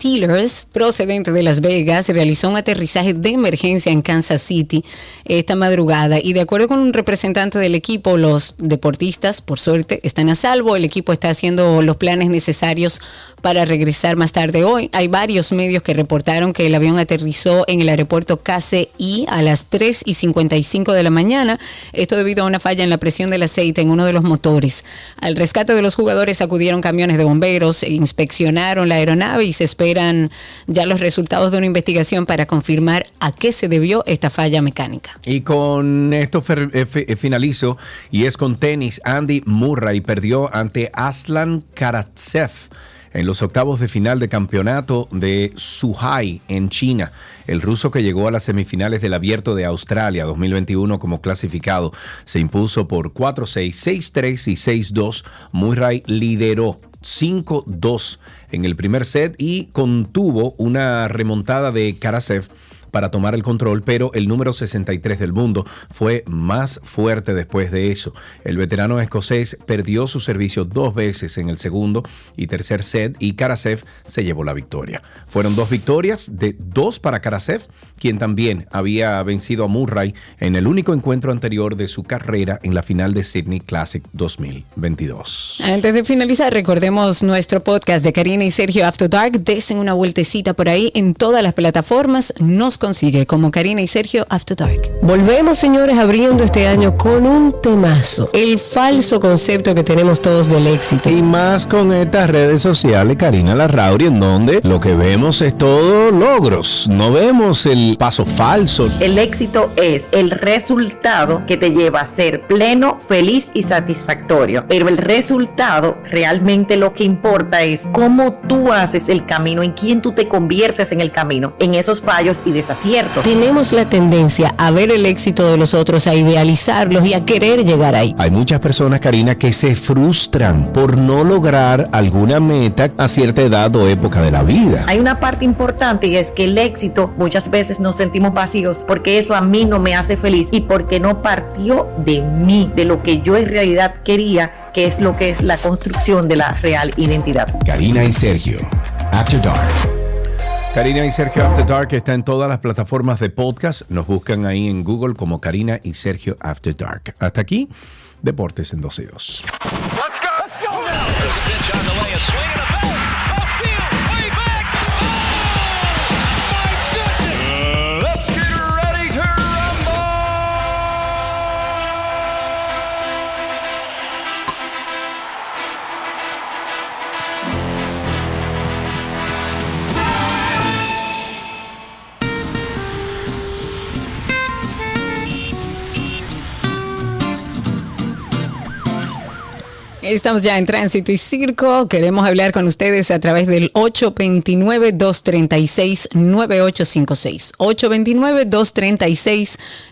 Steelers, procedente de Las Vegas, realizó un aterrizaje de emergencia en Kansas City esta madrugada y de acuerdo con un representante del equipo, los deportistas, por suerte, están a salvo. El equipo está haciendo los planes necesarios para regresar más tarde hoy. Hay varios medios que reportaron que el avión aterrizó en el aeropuerto KCI a las 3 y 55 de la mañana. Esto debido a una falla en la presión del aceite en uno de los motores. Al rescate de los jugadores acudieron camiones de bomberos, e inspeccionaron la aeronave y se esperan ya los resultados de una investigación para confirmar a qué se debió esta falla mecánica. Y con esto eh, eh, finalizo y es con tenis. Andy Murray perdió ante Aslan Karatsev en los octavos de final de campeonato de Zhuhai en China. El ruso que llegó a las semifinales del Abierto de Australia 2021 como clasificado se impuso por 4-6, 6-3 y 6-2. Murray lideró 5-2 en el primer set y contuvo una remontada de Karasev para tomar el control, pero el número 63 del mundo fue más fuerte después de eso. El veterano escocés perdió su servicio dos veces en el segundo y tercer set y Karasev se llevó la victoria. Fueron dos victorias de dos para Karasev, quien también había vencido a Murray en el único encuentro anterior de su carrera en la final de Sydney Classic 2022. Antes de finalizar, recordemos nuestro podcast de Karina y Sergio After Dark. Desen una vueltecita por ahí en todas las plataformas. Nos consigue como Karina y Sergio After Dark. Volvemos, señores, abriendo este año con un temazo. El falso concepto que tenemos todos del éxito. Y más con estas redes sociales, Karina Larrauri, en donde lo que vemos es todo logros. No vemos el paso falso. El éxito es el resultado que te lleva a ser pleno, feliz y satisfactorio. Pero el resultado realmente lo que importa es cómo tú haces el camino, en quién tú te conviertes en el camino, en esos fallos y desaciertos. Tenemos la tendencia a ver el éxito de los otros, a idealizarlos y a querer llegar ahí. Hay muchas personas, Karina, que se frustran por no lograr alguna meta a cierta edad o época de la vida. Hay una parte importante y es que el éxito muchas veces nos sentimos vacíos porque eso a mí no me hace feliz y porque no partió de mí, de lo que yo en realidad quería, que es lo que es la construcción de la real identidad. Karina y Sergio, After Dark. Karina y Sergio After Dark está en todas las plataformas de podcast. Nos buscan ahí en Google como Karina y Sergio After Dark. Hasta aquí, Deportes en 12 y 2. Estamos ya en Tránsito y Circo. Queremos hablar con ustedes a través del 829-236-9856.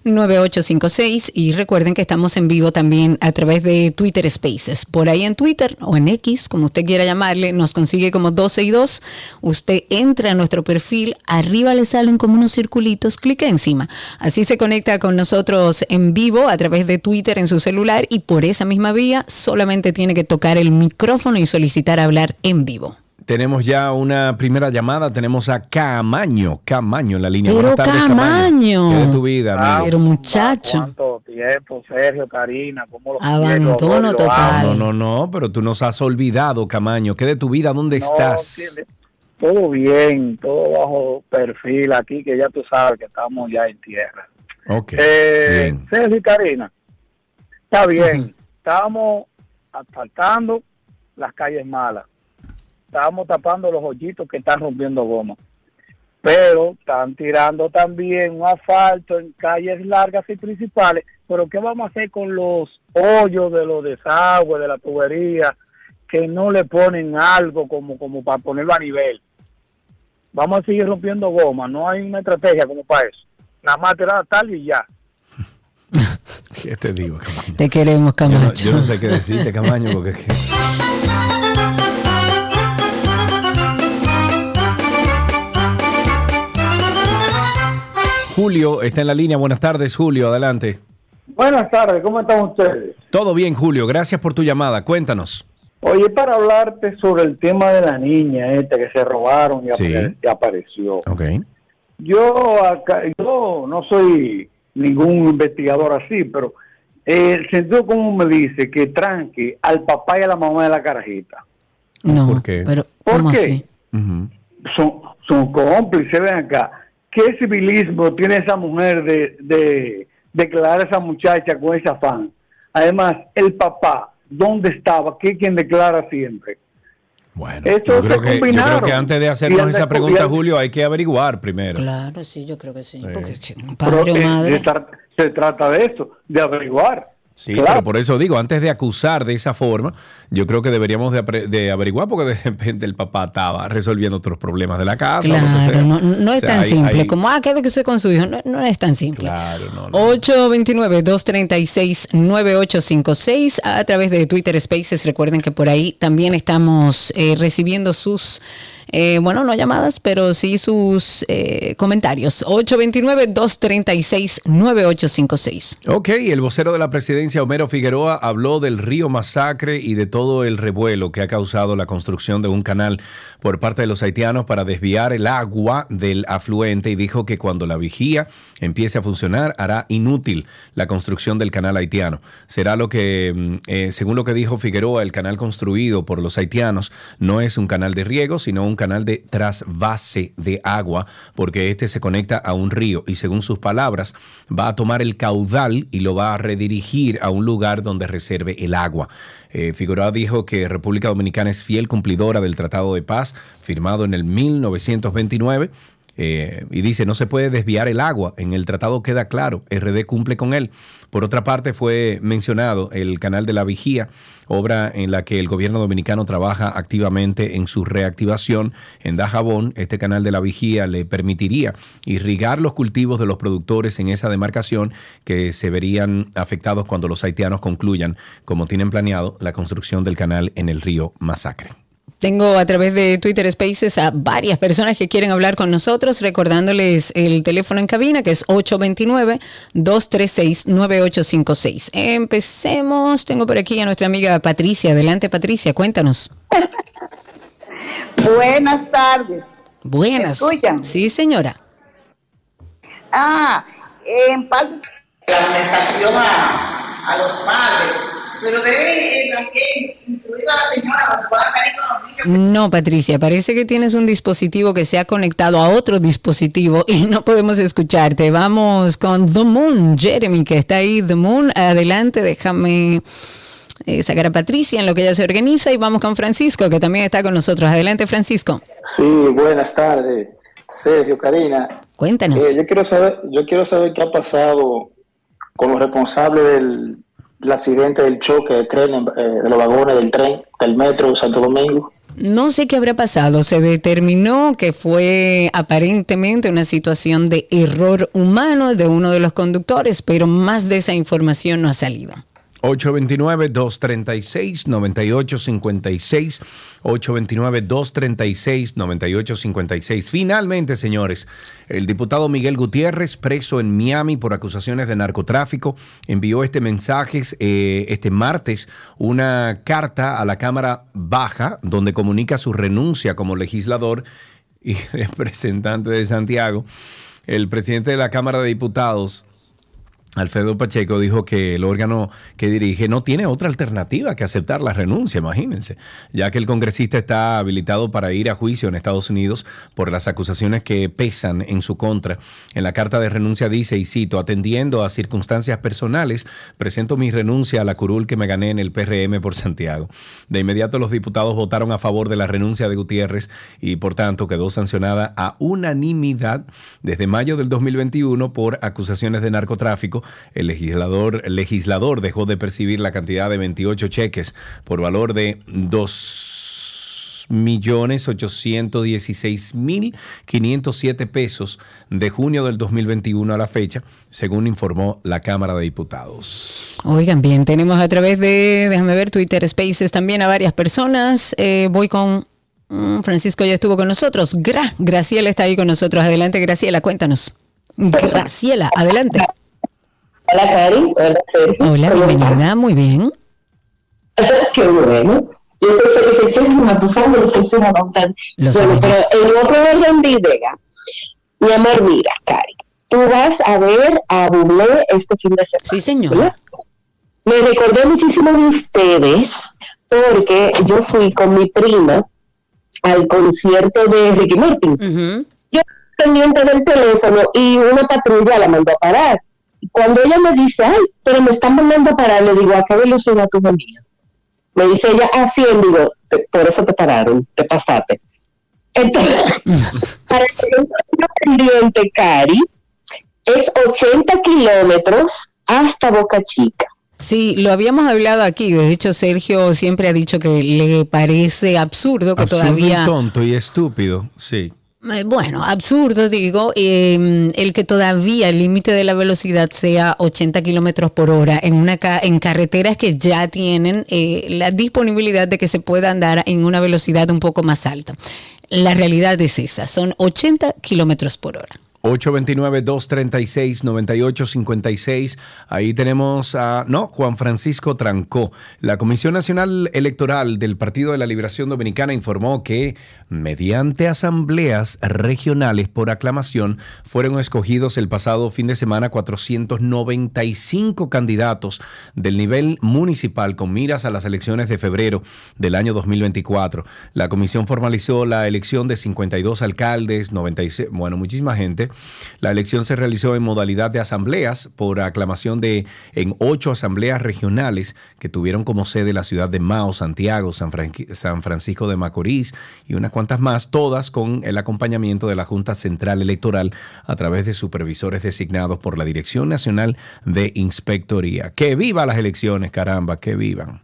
829-236-9856. Y recuerden que estamos en vivo también a través de Twitter Spaces. Por ahí en Twitter o en X, como usted quiera llamarle, nos consigue como 12 y 2. Usted entra a nuestro perfil, arriba le salen como unos circulitos, clique encima. Así se conecta con nosotros en vivo a través de Twitter en su celular y por esa misma vía solamente tiene que tocar el micrófono y solicitar hablar en vivo. Tenemos ya una primera llamada. Tenemos a Camaño. Camaño en la línea. Pero tardes, Camaño. ¿Qué de tu vida, amigo? Pero muchacho. ¿Cuánto tiempo, Sergio, Karina? ¿Cómo lo Abandono total. No, no, no, pero tú nos has olvidado, Camaño. ¿Qué de tu vida? ¿Dónde No, estás? Todo bien, todo bajo perfil aquí, que ya tú sabes que estamos ya en tierra. Ok. Eh, bien. Sergio y Karina, está bien. Estamos asfaltando las calles malas. Estamos tapando los hoyitos que están rompiendo goma. Pero están tirando también un asfalto en calles largas y principales. Pero ¿qué vamos a hacer con los hoyos de los desagües, de la tubería, que no le ponen algo como, como para ponerlo a nivel? Vamos a seguir rompiendo goma. No hay una estrategia como para eso. Nada más tirar tal y ya. ¿Qué te digo, Camaño? Te queremos, Yo no, Camacho. yo no sé qué decirte, Camaño, porque es que... Julio está en la línea. Buenas tardes, Julio. Adelante. Buenas tardes, ¿cómo están ustedes? Todo bien, Julio. Gracias por tu llamada. Cuéntanos. Oye, para hablarte sobre el tema de la niña esta que se robaron y, Sí. apare- y apareció. Ok. Yo acá, yo no soy ningún investigador así, pero eh, el sentido común me dice que tranque al papá y a la mamá de la carajita. No, ¿Por qué? pero ¿Por ¿cómo qué? así? Son, son cómplices, ven acá. ¿Qué civilismo tiene esa mujer de, de declarar a esa muchacha con ese afán? Además, el papá, ¿dónde estaba? ¿Qué es quien declara siempre? Bueno, Eso yo se creo, que, yo creo que antes de hacernos esa pregunta, Julio, hay que averiguar primero. Claro, sí, yo creo que sí. Porque un Pero, padre o eh, madre. tra- se trata de eso, de averiguar. Sí, Claro. pero por eso digo, antes de acusar de esa forma, yo creo que deberíamos de, de averiguar porque de [LAUGHS] repente el papá estaba resolviendo otros problemas de la casa. o lo que sea. Claro, no, no es O sea, tan hay- simple hay- como, ah, quédese con su hijo. No, no es tan simple. Claro, no, 829-236-9856 a través de Twitter Spaces. Recuerden que por ahí también estamos eh, recibiendo sus, eh, bueno, no llamadas, pero sí sus eh, comentarios. 829-236-9856. Ok, el vocero de la presidencia, Homero Figueroa, habló del río Masacre y de todo el revuelo que ha causado la construcción de un canal por parte de los haitianos para desviar el agua del afluente y dijo que cuando la vigía empiece a funcionar hará inútil la construcción del canal haitiano. Será lo que, mm, eh, según lo que dijo Figueroa, el canal construido por los haitianos no es un canal de riego, sino un canal de trasvase de agua, porque este se conecta a un río y según sus palabras va a tomar el caudal y lo va a redirigir a un lugar donde reserve el agua. Eh, Figueroa dijo que República Dominicana es fiel cumplidora del Tratado de Paz firmado en el 1929 eh, y dice, no se puede desviar el agua, en el tratado queda claro, RD cumple con él. Por otra parte, fue mencionado el Canal de la Vigía, obra en la que el gobierno dominicano trabaja activamente en su reactivación. En Dajabón, este Canal de la Vigía le permitiría irrigar los cultivos de los productores en esa demarcación que se verían afectados cuando los haitianos concluyan, como tienen planeado, la construcción del canal en el río Masacre. Tengo a través de Twitter Spaces a varias personas que quieren hablar con nosotros, recordándoles el teléfono en cabina que es 829-236-9856. Empecemos. Tengo por aquí a nuestra amiga Patricia. Adelante, Patricia, cuéntanos. [LAUGHS] Buenas tardes. Buenas. ¿Me escuchan? Sí, señora. Ah, en parte la alimentación a, a los padres, pero debe eh, también incluir a la señora para que pueda salir con los niños. No, Patricia, parece que tienes un dispositivo que se ha conectado a otro dispositivo y no podemos escucharte. Vamos con The Moon, Jeremy, que está ahí. The Moon, adelante, déjame eh, sacar a Patricia en lo que ella se organiza y vamos con Francisco, que también está con nosotros. Adelante, Francisco. Sí, buenas tardes, Sergio, Karina. Cuéntanos. Eh, yo quiero saber, yo quiero saber qué ha pasado con los responsables del, el accidente del choque de tren, eh, de los vagones del tren, del metro de Santo Domingo. No sé qué habrá pasado. Se determinó que fue aparentemente una situación de error humano de uno de los conductores, pero más de esa información no ha salido. 829-236-9856. 829-236-9856. Finalmente, señores, el diputado Miguel Gutiérrez, preso en Miami por acusaciones de narcotráfico, envió este mensaje eh, este martes, una carta a la Cámara Baja, donde comunica su renuncia como legislador y [LAUGHS] representante de Santiago. El presidente de la Cámara de Diputados, Alfredo Pacheco dijo que el órgano que dirige no tiene otra alternativa que aceptar la renuncia, imagínense, ya que el congresista está habilitado para ir a juicio en Estados Unidos por las acusaciones que pesan en su contra. En la carta de renuncia dice, y cito, atendiendo a circunstancias personales, presento mi renuncia a la curul que me gané en el PRM por Santiago. De inmediato los diputados votaron a favor de la renuncia de Gutiérrez y por tanto quedó sancionada a unanimidad desde mayo del 2021 por acusaciones de narcotráfico el legislador, legislador dejó de percibir la cantidad de 28 cheques por valor de 2.816.507 pesos de junio del 2021 a la fecha, según informó la Cámara de Diputados. Oigan, bien, tenemos a través de, déjame ver, Twitter Spaces también a varias personas. Eh, voy con mm, Francisco, ya estuvo con nosotros. Gra, Graciela está ahí con nosotros. Adelante, Graciela, cuéntanos. Graciela, adelante. Hola, Cari. Hola, Sergio. Hola, ¿Cómo bienvenida, muy bien. Qué bueno. Yo estoy felicitando, tú sabes, lo soy una montaña. Lo Bueno, pero en otro orden de idea, mi amor, mira, Cari, tú vas a ver a Bublé este fin de semana. Sí, señora. Me recordé muchísimo de ustedes porque yo fui con mi prima al concierto de Ricky Martin. Yo pendiente del teléfono y una patrulla la mandó a parar. Cuando ella me dice, ay, pero me están mandando a parar, le digo, ¿a qué velocidad tú venías? Me dice ella, a 100, digo, "Te- por eso te pararon, te pasaste. Entonces, [LAUGHS] para que yo pendiente, Cari, es 80 kilómetros hasta Boca Chica. Sí, lo habíamos hablado aquí. De hecho, Sergio siempre ha dicho que le parece absurdo que Absurdo todavía... y tonto y estúpido, sí. Eh, Bueno, absurdo, digo, eh, el que todavía el límite de la velocidad sea 80 kilómetros por hora en, una ca- en carreteras que ya tienen eh, la disponibilidad de que se pueda andar en una velocidad un poco más alta. La realidad es esa, son 80 kilómetros por hora. 829-236-9856. Ahí tenemos a, no, Juan Francisco Trancó. La Comisión Nacional Electoral del Partido de la Liberación Dominicana informó que, mediante asambleas regionales por aclamación, fueron escogidos el pasado fin de semana 495 candidatos del nivel municipal con miras a las elecciones de febrero del año 2024. La comisión formalizó la elección de 52 alcaldes, 96, bueno, muchísima gente. La elección se realizó en modalidad de asambleas por aclamación de en ocho asambleas regionales que tuvieron como sede la ciudad de Mao, Santiago, San, Francisco de Macorís y unas cuantas más, todas con el acompañamiento de la Junta Central Electoral a través de supervisores designados por la Dirección Nacional de Inspectoría. ¡Que viva las elecciones, caramba! ¡Que vivan!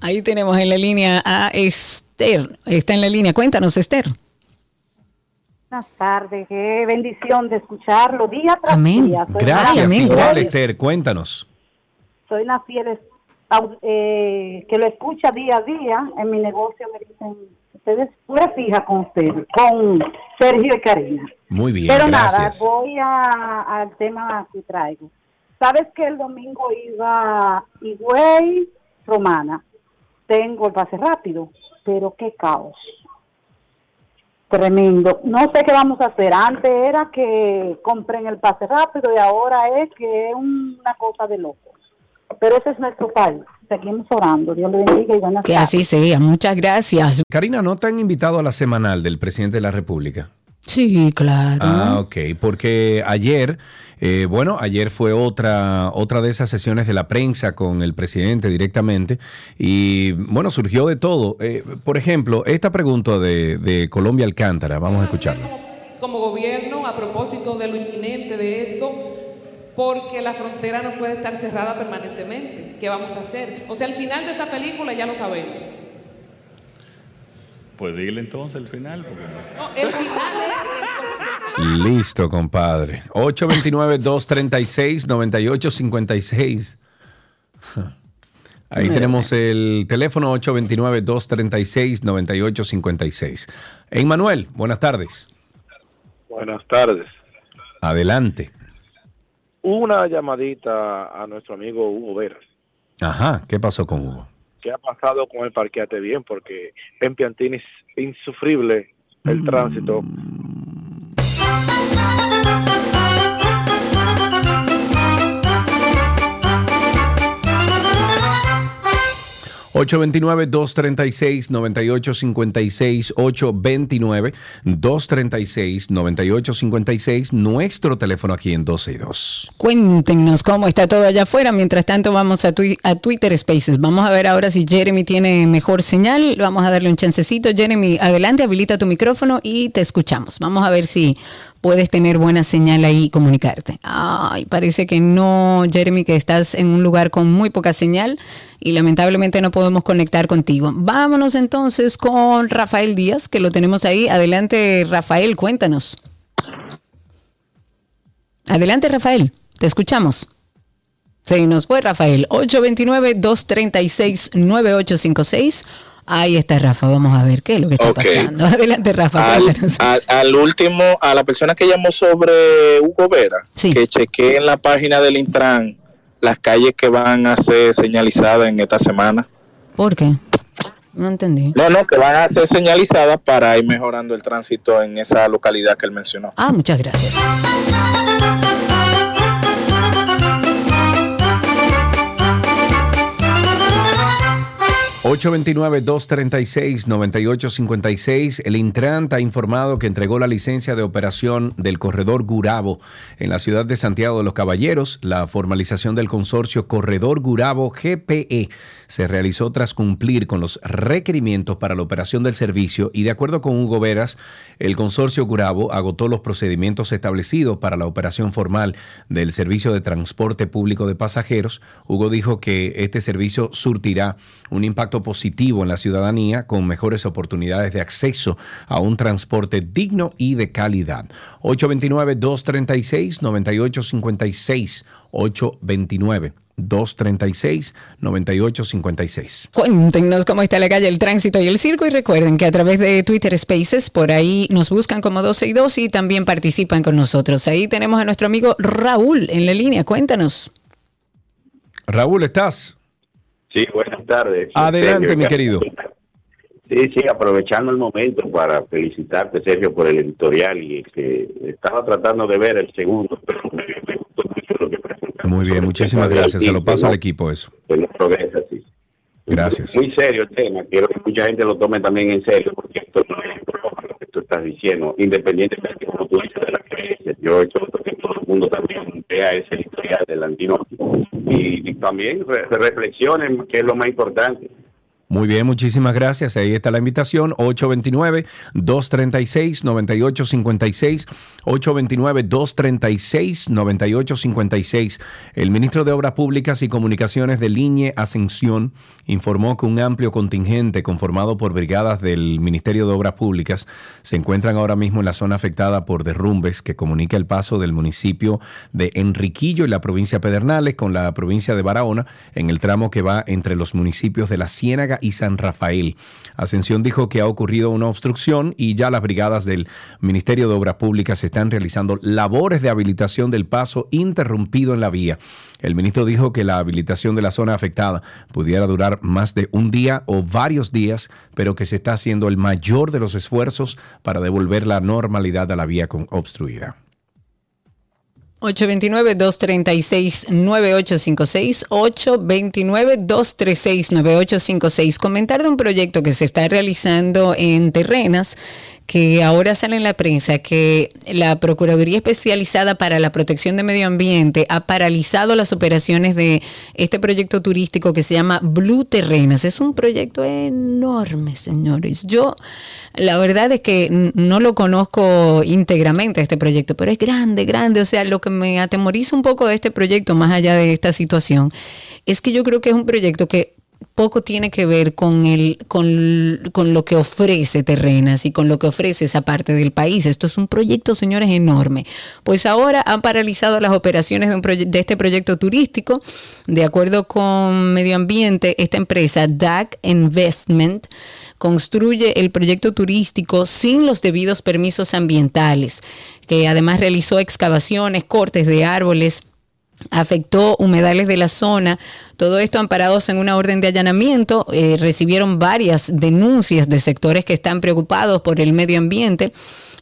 Ahí tenemos en la línea a Esther. Está en la línea. Cuéntanos, Esther. Buenas tardes, qué bendición de escucharlo día tras Amén. día. Soy Gracias, una- igual, Esther. Cuéntanos. Soy una fiel eh, que lo escucha día a día. En mi negocio me dicen, ustedes pura fija con ustedes, con Sergio y Karina. Muy bien, Pero gracias. nada, voy a- al tema que traigo. Sabes que el domingo iba Higüey, Romana. Tengo el pase rápido, pero qué caos. Tremendo. No sé qué vamos a hacer. Antes era que compren el pase rápido y ahora es que es una cosa de loco. Pero ese es nuestro país. Seguimos orando. Dios le bendiga y buenas Que tardes. así sea. Muchas gracias. Karina, ¿no te han invitado a la semanal del presidente de la República? Sí, claro. Ah, ok, porque ayer, eh, bueno, ayer fue otra, otra de esas sesiones de la prensa con el presidente directamente y bueno, surgió de todo. Eh, por ejemplo, esta pregunta de, de Colombia Alcántara, vamos a escucharla. como gobierno a propósito de lo inminente de esto, porque la frontera no puede estar cerrada permanentemente. ¿Qué vamos a hacer? O sea, el final de esta película ya lo sabemos. Pues dile entonces el final. Porque no. El final es Listo, compadre. 829-236-9856. Ahí tenemos el teléfono 829-236-9856. Emmanuel, buenas tardes. Buenas tardes. Adelante. Una llamadita a nuestro amigo Hugo Veras. Ajá, ¿qué pasó con Hugo? ¿Qué ha pasado con el parqueate bien? Porque en Piantini es insufrible el tránsito. 829-236-9856, 829-236-9856, nuestro teléfono aquí en 12 y 2. Cuéntenos cómo está todo allá afuera. Mientras tanto, vamos a, a Twitter Spaces. Vamos a ver ahora si Jeremy tiene mejor señal. Vamos a darle un chancecito. Jeremy, adelante, habilita tu micrófono y te escuchamos. Vamos a ver si puedes tener buena señal ahí y comunicarte. Ay, parece que no, Jeremy, que estás en un lugar con muy poca señal y lamentablemente no podemos conectar contigo. Vámonos entonces con Rafael Díaz, que lo tenemos ahí. Adelante, Rafael, cuéntanos. Adelante, Rafael, te escuchamos. Se nos fue Rafael. 829-236-9856. Ahí está Rafa, vamos a ver qué es lo que está pasando. [LAUGHS] Adelante, Rafa. Al- al último, a la persona que llamó sobre Hugo Vera, que chequee en la página del Intran las calles que van a ser señalizadas en esta semana. ¿Por qué? No entendí. No, no, que van a ser señalizadas para ir mejorando el tránsito en esa localidad que él mencionó. Ah, muchas gracias. 829-236-9856. El Intran ha informado que entregó la licencia de operación del corredor Gurabo en la ciudad de Santiago de los Caballeros. La formalización del consorcio Corredor Gurabo GPE se realizó tras cumplir con los requerimientos para la operación del servicio y de acuerdo con Hugo Veras, el consorcio Gurabo agotó los procedimientos establecidos para la operación formal del servicio de transporte público de pasajeros. Hugo dijo que este servicio surtirá un impacto positivo en la ciudadanía con mejores oportunidades de acceso a un transporte digno y de calidad. 829-236-9856. 829. 236-9856. Cuéntenos cómo está la calle, el tránsito y el circo y recuerden que a través de Twitter Spaces por ahí nos buscan como 12 y 2 y también participan con nosotros. Ahí tenemos a nuestro amigo Raúl en la línea. Cuéntanos. Raúl, ¿estás? Sí, buenas tardes. Adelante, Sergio, mi ¿qué- querido. Sí, sí, aprovechando el momento para felicitarte, Sergio, por el editorial y que estaba tratando de ver el segundo, pero me, me gustó mucho lo que presentaste. Muy bien, muchísimas gracias. Se lo paso al equipo eso. No progresa así. Gracias. Muy serio el tema, quiero que mucha gente lo tome también en serio, porque esto no es broma lo que tú estás diciendo, independientemente, como tú dices, de la creencia. Yo exhorto que todo el mundo también vea ese editorial del antinótico y, y también re- reflexionen, que es lo más importante. Muy bien, muchísimas gracias. Ahí está la invitación. 829-236-9856. 829-236-9856. El ministro de Obras Públicas y Comunicaciones de Liñe Ascensión informó que un amplio contingente conformado por brigadas del Ministerio de Obras Públicas se encuentran ahora mismo en la zona afectada por derrumbes que comunica el paso del municipio de Enriquillo y la provincia de Pedernales con la provincia de Barahona en el tramo que va entre los municipios de La Ciénaga y San Rafael. Ascensión dijo que ha ocurrido una obstrucción y ya las brigadas del Ministerio de Obras Públicas están realizando labores de habilitación del paso interrumpido en la vía. El ministro dijo que la habilitación de la zona afectada pudiera durar más de un día o varios días, pero que se está haciendo el mayor de los esfuerzos para devolver la normalidad a la vía con obstruida. 829-236-9856, 829-236-9856. Comentar de un proyecto que se está realizando en Terrenas que ahora sale en la prensa que la Procuraduría Especializada para la Protección de Medio Ambiente ha paralizado las operaciones de este proyecto turístico que se llama Blue Terrenas. Es un proyecto enorme, señores. Yo, la verdad es que no lo conozco íntegramente este proyecto, pero es grande, grande. O sea, lo que me atemoriza un poco de este proyecto, más allá de esta situación, es que yo creo que es un proyecto que poco tiene que ver con el con, con lo que ofrece Terrenas y con lo que ofrece esa parte del país. Esto es un proyecto, señores, enorme. Pues ahora han paralizado las operaciones de, un de este proyecto turístico. De acuerdo con Medio Ambiente, esta empresa, DAC Investment, construye el proyecto turístico sin los debidos permisos ambientales, que además realizó excavaciones, cortes de árboles, afectó humedales de la zona. Todo esto amparados en una orden de allanamiento. eh, recibieron varias denuncias de sectores que están preocupados por el medio ambiente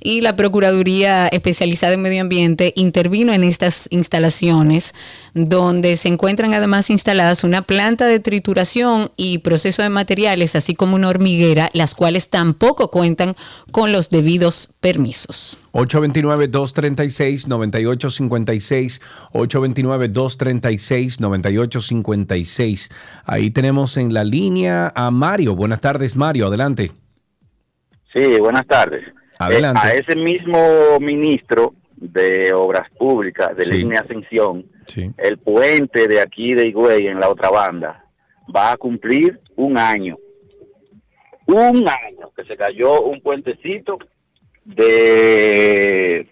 y la Procuraduría Especializada en Medio Ambiente intervino en estas instalaciones donde se encuentran además instaladas una planta de trituración y proceso de materiales, así como una hormiguera, las cuales tampoco cuentan con los debidos permisos. 829-236-9856. 829-236-9856. Ahí tenemos en la línea a Mario. Buenas tardes, Mario. Adelante. Sí, buenas tardes. Adelante. Eh, a ese mismo ministro de Obras Públicas de Sí. Línea Ascensión, Sí. el puente de aquí de Higüey en la otra banda va a cumplir un año. Un año que se cayó un puentecito de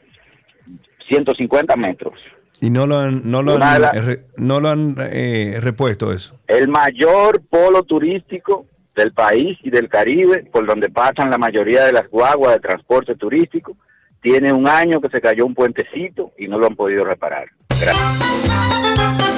150 metros. Y no lo han, no lo han, la- eh, no lo han eh, repuesto eso. El mayor polo turístico del país y del Caribe, por donde pasan la mayoría de las guaguas de transporte turístico, tiene un año que se cayó un puentecito y no lo han podido reparar. Gracias.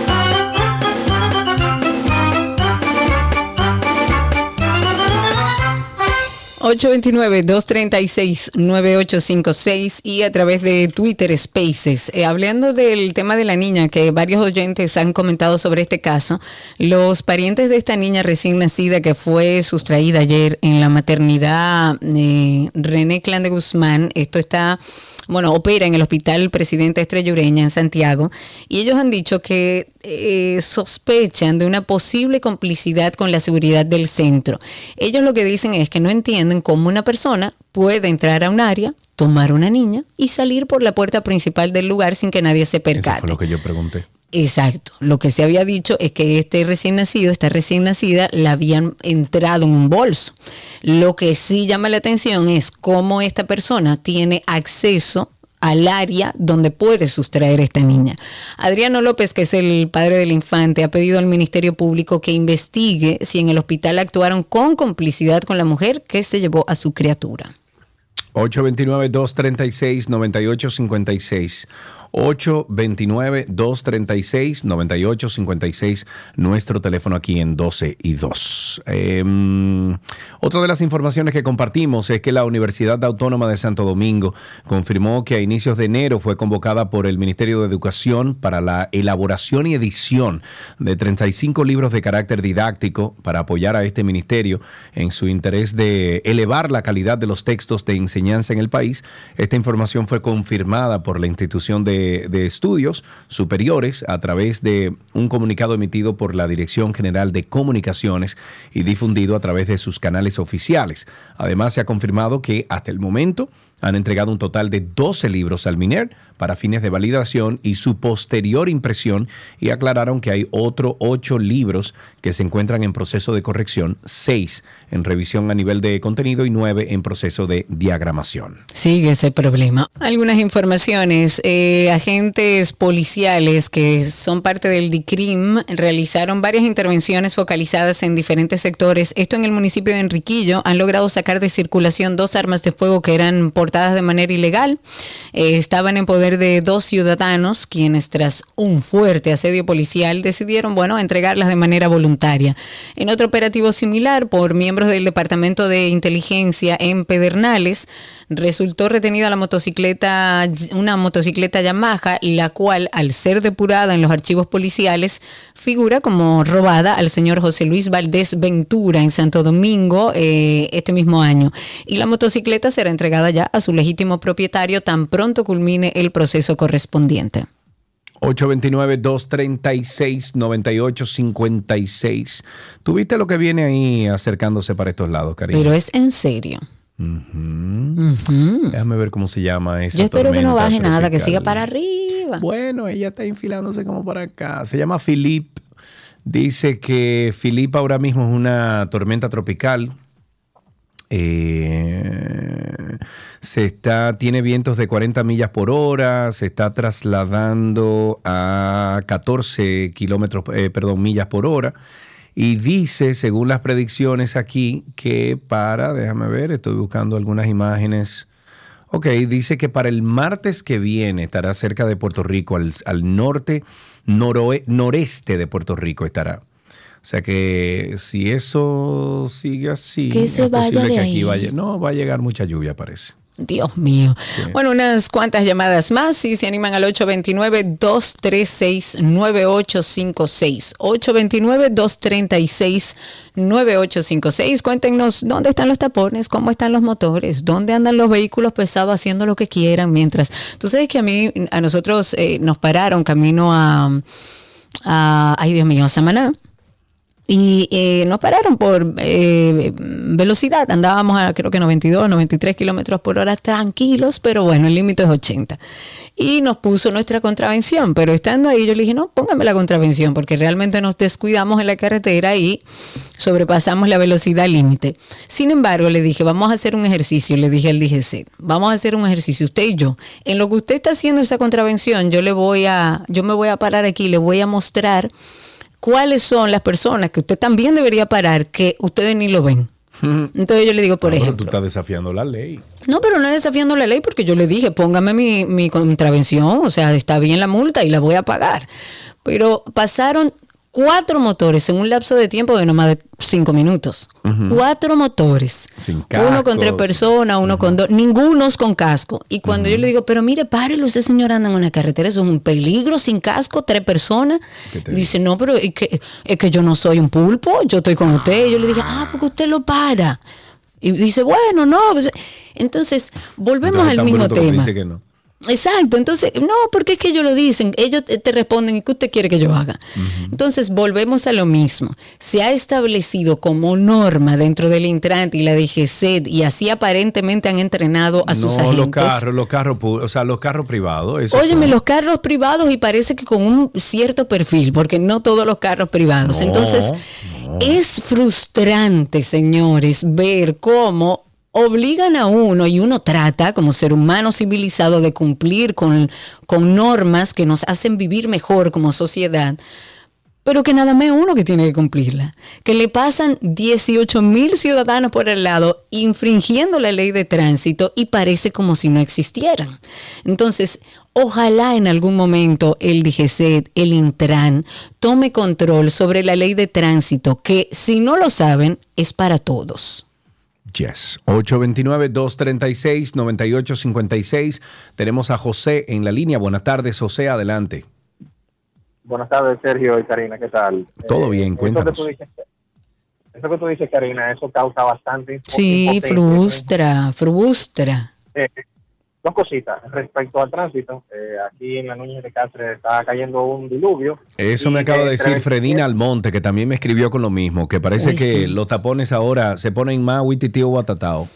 829-236-9856 y a través de Twitter Spaces. Eh, hablando del tema de la niña, que varios oyentes han comentado sobre este caso, los parientes de esta niña recién nacida que fue sustraída ayer en la maternidad eh, René Clan de Guzmán, esto está, bueno, opera en el Hospital Presidente Estrella Ureña en Santiago, y ellos han dicho que eh, sospechan de una posible complicidad con la seguridad del centro. Ellos lo que dicen es que no entienden cómo una persona puede entrar a un área, tomar una niña y salir por la puerta principal del lugar sin que nadie se Eso percate. fue lo que yo pregunté. Exacto. Lo que se había dicho es que este recién nacido, esta recién nacida, la habían entrado en un bolso. Lo que sí llama la atención es cómo esta persona tiene acceso al área donde puede sustraer a esta niña. Adriano López, que es el padre del infante, ha pedido al Ministerio Público que investigue si en el hospital actuaron con complicidad con la mujer que se llevó a su criatura. 829-236-9856. 829-236-9856, nuestro teléfono aquí en 12 y 2. Eh, otra de las informaciones que compartimos es que la Universidad Autónoma de Santo Domingo confirmó que a inicios de enero fue convocada por el Ministerio de Educación para la elaboración y edición de 35 libros de carácter didáctico para apoyar a este ministerio en su interés de elevar la calidad de los textos de enseñanza en el país. Esta información fue confirmada por la institución de, de estudios superiores a través de un comunicado emitido por la Dirección General de Comunicaciones y difundido a través de sus canales oficiales. Además, se ha confirmado que hasta el momento han entregado un total de 12 libros al MINER para fines de validación y su posterior impresión y aclararon que hay otros 8 libros que se encuentran en proceso de corrección, 6 en revisión a nivel de contenido y 9 en proceso de diagramación. Sigue ese problema. Algunas informaciones. eh, agentes policiales que son parte del DICRIM realizaron varias intervenciones focalizadas en diferentes sectores. Esto en el municipio de Enriquillo. Han logrado sacar de circulación dos armas de fuego que eran portadas de manera ilegal. Eh, estaban en poder de dos ciudadanos quienes tras un fuerte asedio policial decidieron, bueno, entregarlas de manera voluntaria. En otro operativo similar por miembros del Departamento de Inteligencia en Pedernales, resultó retenida la motocicleta, una motocicleta Yamaha, la cual al ser depurada en los archivos policiales figura como robada al señor José Luis Valdés Ventura en Santo Domingo eh, este mismo año. Y la motocicleta será entregada ya a su legítimo propietario tan pronto culmine el proceso correspondiente. 829-236-9856. ¿Tuviste lo que viene ahí acercándose para estos lados, cariño? Pero es en serio. Déjame ver cómo se llama esa Yo espero que no baje nada, que siga para arriba. Bueno, ella está infilándose como para acá. Se llama Philip. Dice que Philip ahora mismo es una tormenta tropical. Eh, se está, tiene vientos de 40 millas por hora, se está trasladando a 14 kilómetros, eh, perdón, millas por hora. Y dice, según las predicciones aquí, que para, déjame ver, estoy buscando algunas imágenes. Ok, dice que para el martes que viene estará cerca de Puerto Rico, al, al norte, noreste de Puerto Rico estará. O sea que si eso sigue así, Que se es vaya posible de que aquí ahí. vaya, no va a llegar mucha lluvia, parece. Dios mío. Bueno, unas cuantas llamadas más. Si se animan al 829-236-9856. 829-236-9856. Cuéntenos dónde están los tapones, cómo están los motores, dónde andan los vehículos pesados haciendo lo que quieran. Mientras, tú sabes que a mí, a nosotros eh, nos pararon camino a, a, ay Dios mío, a Samaná. Y eh, nos pararon por eh, velocidad. Andábamos a creo que 92, 93 kilómetros por hora tranquilos, pero bueno, el límite es 80. Y nos puso nuestra contravención. Pero estando ahí, yo le dije, no, póngame la contravención, porque realmente nos descuidamos en la carretera y sobrepasamos la velocidad límite. Sin embargo, le dije, vamos a hacer un ejercicio. Le dije al DGC, vamos a hacer un ejercicio, usted y yo. En lo que usted está haciendo esa contravención, yo le voy a, yo me voy a parar aquí, le voy a mostrar cuáles son las personas que usted también debería parar que ustedes ni lo ven. [LAUGHS] Entonces yo le digo, por Ah, pero ejemplo, tú estás desafiando la ley. no, pero no es desafiando la ley porque yo le dije, póngame mi, mi contravención, o sea, está bien la multa y la voy a pagar. Pero pasaron cuatro motores en un lapso de tiempo de no más de cinco minutos. Cuatro motores. Sin Uno con tres cascos. personas, uno con dos, ningunos con casco. Y cuando yo le digo, pero mire, párelo, ese señor anda en una carretera, eso es un peligro sin casco, tres personas. Dice, no, pero es que, es que yo no soy un pulpo, yo estoy con usted. Y yo le dije, ah, porque usted lo para. Y dice, bueno, no. Entonces, volvemos Entonces, al mismo tema. dice que no. Exacto, entonces, no, porque es que ellos lo dicen, ellos te responden, ¿y qué usted quiere que yo haga? Entonces, volvemos a lo mismo. Se ha establecido como norma dentro del Intrant y la DGCED, y así aparentemente han entrenado a sus no, agentes. los carros, los carros, o sea, los carros privados. esos Óyeme, son- los carros privados y parece que con un cierto perfil, porque no todos los carros privados. No, Entonces, es frustrante, señores, ver cómo obligan a uno y uno trata como ser humano civilizado de cumplir con, con normas que nos hacen vivir mejor como sociedad. Pero que nada más uno que tiene que cumplirla. Que le pasan 18 mil ciudadanos por el lado infringiendo la ley de tránsito y parece como si no existieran. Entonces, ojalá en algún momento el DGCET, el Intran, tome control sobre la ley de tránsito, que si no lo saben, es para todos. Yes. 829-236-9856. Tenemos a José en la línea. Buenas tardes, José, adelante. Buenas tardes, Sergio y Karina, ¿qué tal? Todo bien, eso que, cuéntanos. dices, eso que tú dices, Karina, eso causa bastante Sí, frustra, frustra. Eh, dos cositas respecto al tránsito. Eh, aquí en la Núñez de Cáceres está cayendo un diluvio. Eso me acaba de decir Fredina Almonte, que también me escribió con lo mismo, que parece Uy, que sí. los tapones ahora se ponen más huititio guatatao.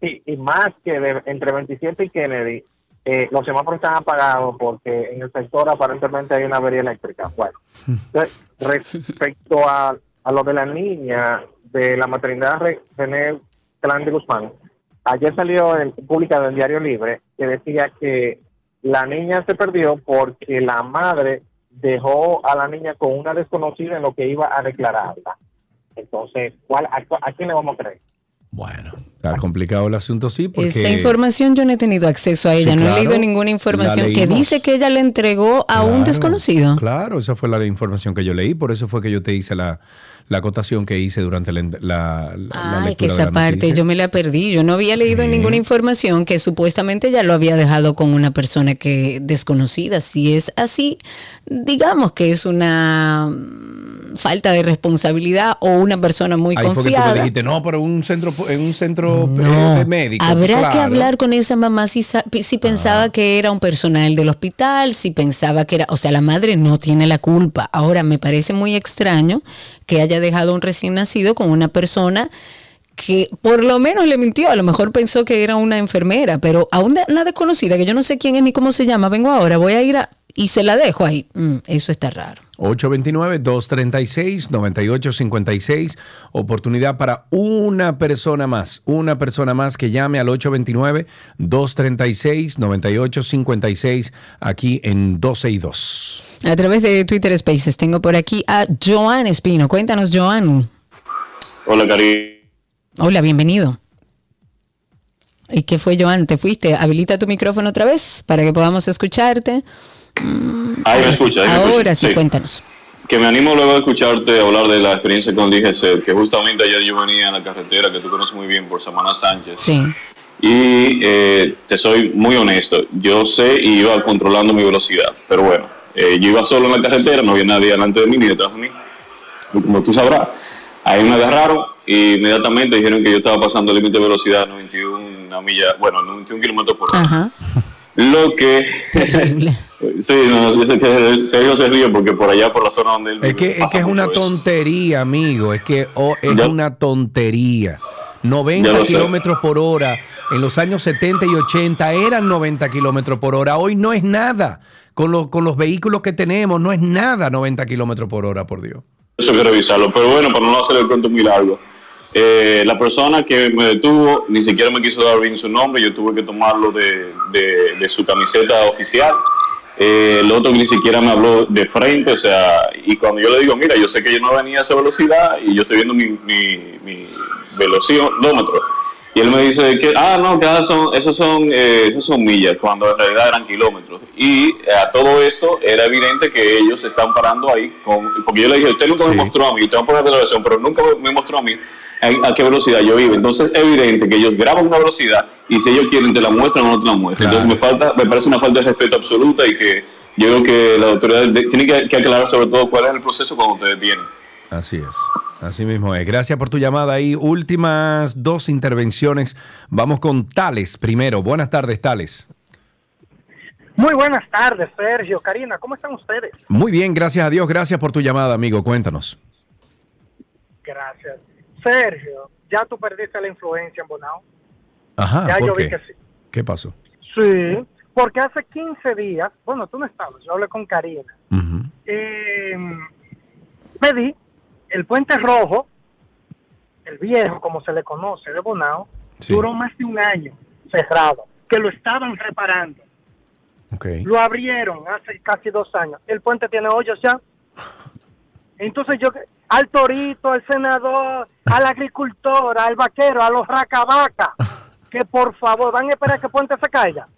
Sí, y más que de- entre 27 y Kennedy, eh, los semáforos están apagados porque en el sector aparentemente hay una avería eléctrica. Bueno, entonces, respecto a, a lo de la niña de la maternidad Re- René Clan de Guzmán, ayer salió en pública del Diario Libre que decía que la niña se perdió porque la madre dejó a la niña con una desconocida en lo que iba a declararla. Entonces, ¿cuál, a quién le vamos a creer? Está complicado el asunto, sí, porque... Esa información yo no he tenido acceso a ella, Sí, no he claro, leído ninguna información que dice que ella le entregó a un desconocido. Claro, esa fue la información que yo leí, por eso fue que yo te hice la, la acotación que hice durante la, la, la- que lectura de esa la parte noticia. yo me la perdí. Yo no había leído ninguna información que supuestamente ya lo había dejado con una persona que desconocida. Si es así, digamos que es una falta de responsabilidad o una persona muy Ahí fue que tú me confiada. dijiste, no, pero en un centro, en un centro No, eh, médico. Habrá que hablar con esa mamá si, sa- si pensaba que era un personal del hospital, si pensaba que era, o sea, la madre no tiene la culpa. Ahora me parece muy extraño que haya dejado un recién nacido con una persona que por lo menos le mintió, a lo mejor pensó que era una enfermera, pero a una, una desconocida que yo no sé quién es ni cómo se llama, vengo ahora, voy a ir a, y se la dejo ahí. Mm, eso está raro. 829-236-9856. Oportunidad para una persona más. Una persona más que llame al 829-236-9856 aquí en 12 y 2. A través de Twitter Spaces tengo por aquí a Joan Espino. Cuéntanos, Joan. Hola, Cari. Hola, bienvenido. ¿Y qué fue, Joan? ¿Te fuiste? Habilita tu micrófono otra vez para que podamos escucharte. Ahí me escucha. ahí me Ahora escucha. sí, cuéntanos. Que me animo luego de escucharte hablar de la experiencia con DGC, que justamente ayer yo venía en la carretera que tú conoces muy bien por Semana Sánchez. Sí. Y eh, te soy muy honesto, yo sé y iba controlando mi velocidad, pero bueno, eh, yo iba solo en la carretera, no había nadie delante de mí ni detrás de mí. Como tú sabrás, ahí me agarraron y inmediatamente dijeron que yo estaba pasando el límite de velocidad 91 millas, bueno, 91 kilómetros por hora. Ajá. Lo que. Sí, no, yo sé que Sergio se ríe porque por allá, por la zona donde él Es que, es, que es una tontería, amigo. Es que oh, es una tontería. 90 Ya lo sé. kilómetros por hora. En los años 70 y 80 eran 90 kilómetros por hora. Hoy no es nada. Con, los con los vehículos que tenemos, no es nada 90 kilómetros por hora, por Dios. Eso hay que revisarlo. Pero bueno, para no hacer el cuento muy largo. eh, la persona que me detuvo ni siquiera me quiso dar bien su nombre. Yo tuve que tomarlo de, de- de su camiseta oficial. Eh, el otro ni siquiera me habló de frente. O sea, y cuando yo le digo, mira, yo sé que yo no venía a esa velocidad y yo estoy viendo mi, mi, mi velocidómetro. Y él me dice que, ah, no, que ah, son, esos, son, eh, esos son millas, cuando en realidad eran kilómetros. Y eh, a todo esto era evidente que ellos están parando ahí, con, porque yo le dije, usted nunca me mostró a mí, usted va a poner televisión, pero nunca me- me mostró a mí a, a qué velocidad yo iba. Entonces es evidente que ellos graban una velocidad y si ellos quieren te la muestran o no te la muestran. Entonces me, falta, me parece una falta de respeto absoluta y que yo creo que la autoridad tiene que, que aclarar sobre todo cuál es el proceso cuando ustedes tienen. Así es. Así mismo es. Gracias por tu llamada y últimas dos intervenciones. Vamos con Tales primero. Buenas tardes, Tales. Muy buenas tardes, Sergio, Karina, ¿cómo están ustedes? Muy bien, gracias a Dios. Gracias por tu llamada, amigo. Cuéntanos. Gracias. Sergio, ya tú perdiste la influencia en Bonao. Ajá, Ya ¿por yo vi qué? que sí. ¿Qué pasó? Sí, porque hace 15 días, bueno, tú no estabas, yo hablé con Karina. Eh, pedí el puente rojo, el viejo, como se le conoce, de Bonao, duró más de un año cerrado, que lo estaban reparando. Lo abrieron hace casi dos años. El puente tiene hoyos ya. Entonces yo, al torito, al senador, al agricultor, al vaquero, a los racabaca, que por favor van a esperar que el puente se caiga.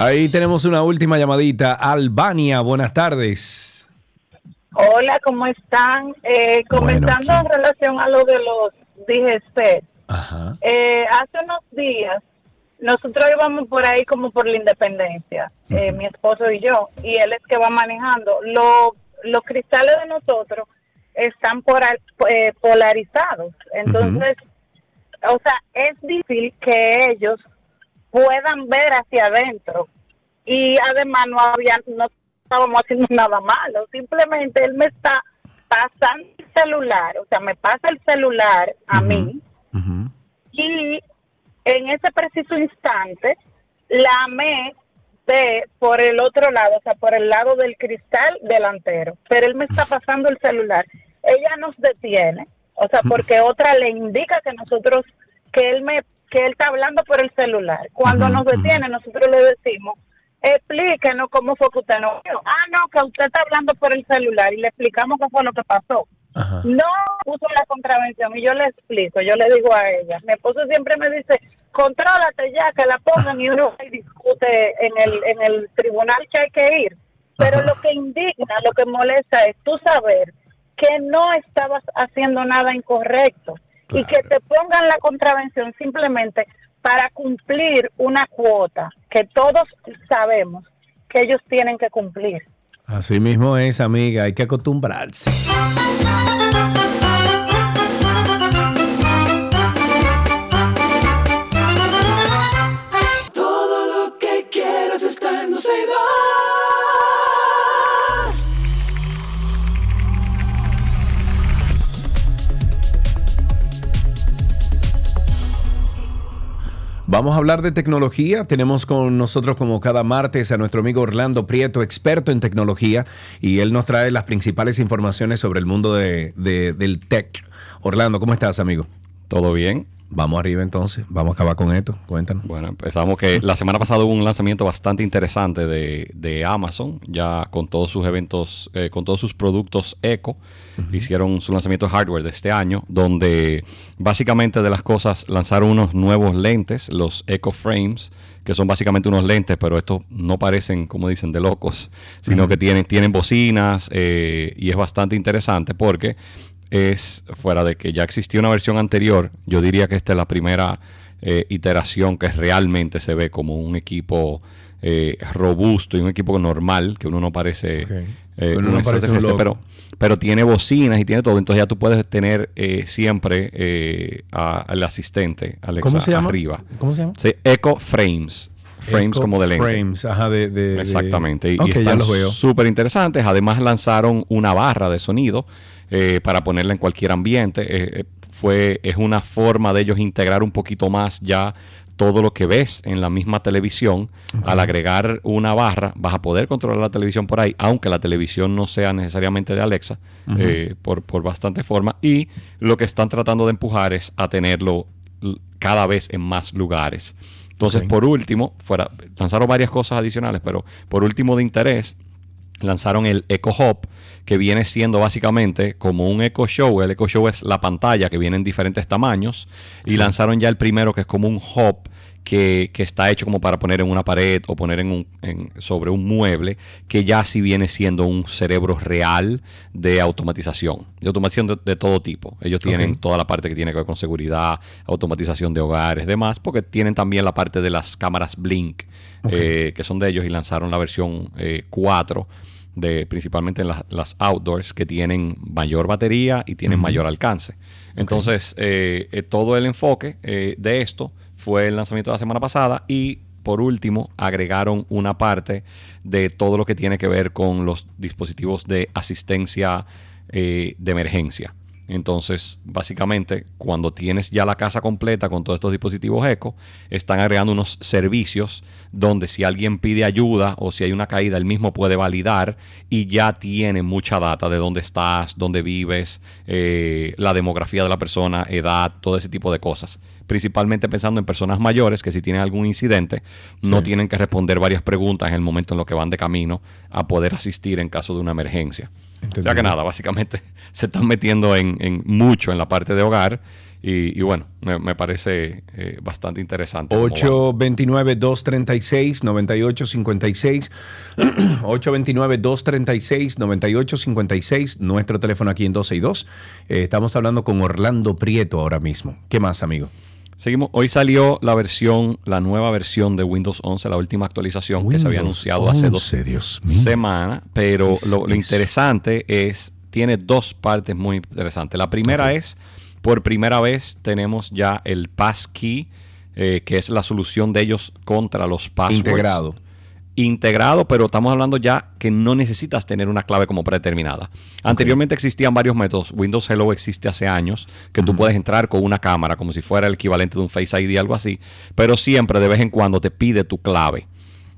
Ahí tenemos una última llamadita. Albania, buenas tardes. Hola, ¿cómo están? Eh, comentando en relación a lo de los DGC, eh, hace unos días nosotros íbamos por ahí como por la independencia, eh, mi esposo y yo, y él es que va manejando. Lo- los cristales de nosotros están por, eh, polarizados, entonces, o sea, es difícil que ellos puedan ver hacia adentro. Y además no había no estábamos haciendo [LAUGHS] nada malo simplemente él me está pasando el celular o sea me pasa el celular a mí. y en ese preciso instante la amé de por el otro lado o sea por el lado del cristal delantero. Pero él me está pasando el celular. Ella nos detiene o sea porque otra le indica que nosotros que él me que él está hablando por el celular. Cuando nos detiene, nosotros le decimos explíquenos cómo fue que usted no vio. Ah, no, que usted está hablando por el celular y le explicamos qué fue lo que pasó. No puso la contravención y yo le explico, yo le digo a ella. Mi esposo siempre me dice, contrólate ya, que la pongan y uno discute en el, en el tribunal que hay que ir. Pero lo que indigna, lo que molesta es tú saber que no estabas haciendo nada incorrecto y que te pongan la contravención simplemente para cumplir una cuota que todos sabemos que ellos tienen que cumplir. Así mismo es, amiga, hay que acostumbrarse. Vamos a hablar de tecnología. Tenemos con nosotros como cada martes a nuestro amigo Orlando Prieto, experto en tecnología, y él nos trae las principales informaciones sobre el mundo de- de- del tech. Orlando, ¿cómo estás, amigo? Todo bien. Vamos arriba entonces, vamos a acabar con esto. Cuéntanos. Bueno, empezamos que la semana pasada hubo un lanzamiento bastante interesante de, de Amazon, ya con todos sus eventos, eh, con todos sus productos eco. Hicieron su lanzamiento de hardware de este año, donde básicamente de las cosas lanzaron unos nuevos lentes, los Eco Frames, que son básicamente unos lentes, pero estos no parecen, como dicen, de locos, sino que tienen, tienen bocinas eh, y es bastante interesante porque es fuera de que ya existía una versión anterior, yo diría que esta es la primera eh, iteración que realmente se ve como un equipo eh, robusto y un equipo normal, que uno no parece, eh, Uno un no parece un pero, pero tiene bocinas y tiene todo, entonces ya tú puedes tener eh, siempre eh, a- al asistente, Alexa, ¿Cómo se llama? arriba. ¿Cómo se llama? Sí, Eco Frames. Frames como de lente. Frames, ajá, de... de- de- Exactamente. Y, Ok, y están súper interesantes. Además lanzaron una barra de sonido eh, para ponerla en cualquier ambiente. Eh, eh, fue, es una forma de ellos integrar un poquito más ya todo lo que ves en la misma televisión. Al agregar una barra vas a poder controlar la televisión por ahí, aunque la televisión no sea necesariamente de Alexa, eh, por, por bastante forma. Y lo que están tratando de empujar es a tenerlo cada vez en más lugares. Entonces, por último, fuera, lanzaron varias cosas adicionales, pero por último de interés, lanzaron el Echo Hub, que viene siendo básicamente como un Echo Show. El Echo Show es la pantalla que viene en diferentes tamaños. Y Sí. lanzaron ya el primero, que es como un hub que, que está hecho como para poner en una pared o poner en un, en- sobre un mueble, que ya sí viene siendo un cerebro real de automatización. De automatización de, de todo tipo. Ellos tienen toda la parte que tiene que ver con seguridad, automatización de hogares, demás, porque tienen también la parte de las cámaras Blink, eh, que son de ellos, y lanzaron la versión eh, 4, de, principalmente en las, las outdoors, que tienen mayor batería y tienen mayor alcance. Entonces, eh, eh, todo el enfoque eh, de esto fue el lanzamiento de la semana pasada y por último agregaron una parte de todo lo que tiene que ver con los dispositivos de asistencia eh, de emergencia. Entonces, básicamente, cuando tienes ya la casa completa con todos estos dispositivos eco, están agregando unos servicios donde si alguien pide ayuda o si hay una caída, él mismo puede validar y ya tiene mucha data de dónde estás, dónde vives, eh, la demografía de la persona, edad, todo ese tipo de cosas. Principalmente pensando en personas mayores que si tienen algún incidente, no Sí. tienen que responder varias preguntas en el momento en lo que van de camino a poder asistir en caso de una emergencia. O sea que Entendido. nada, básicamente [LAUGHS] se están metiendo en, en mucho en la parte de hogar y, y bueno, me, me parece eh, bastante interesante. cómo van. 829-236-9856. 829-236-9856. Nuestro teléfono aquí en 12 y 2. Eh, estamos hablando con Orlando Prieto ahora mismo. ¿Qué más, amigo? Seguimos. Hoy salió la versión, la nueva versión de Windows 11, la última actualización que se había anunciado hace dos 11, Dios mío. semanas. Pero ¿Qué es lo, interesante es, tiene dos partes muy interesantes. La primera es, por primera vez tenemos ya el passkey, eh, que es la solución de ellos contra los passwords. Integrado. Integrado, pero estamos hablando ya que no necesitas tener una clave como predeterminada. Anteriormente existían varios métodos. Windows Hello existe hace años, que tú puedes entrar con una cámara, como si fuera el equivalente de un Face ID, algo así, pero siempre de vez en cuando te pide tu clave.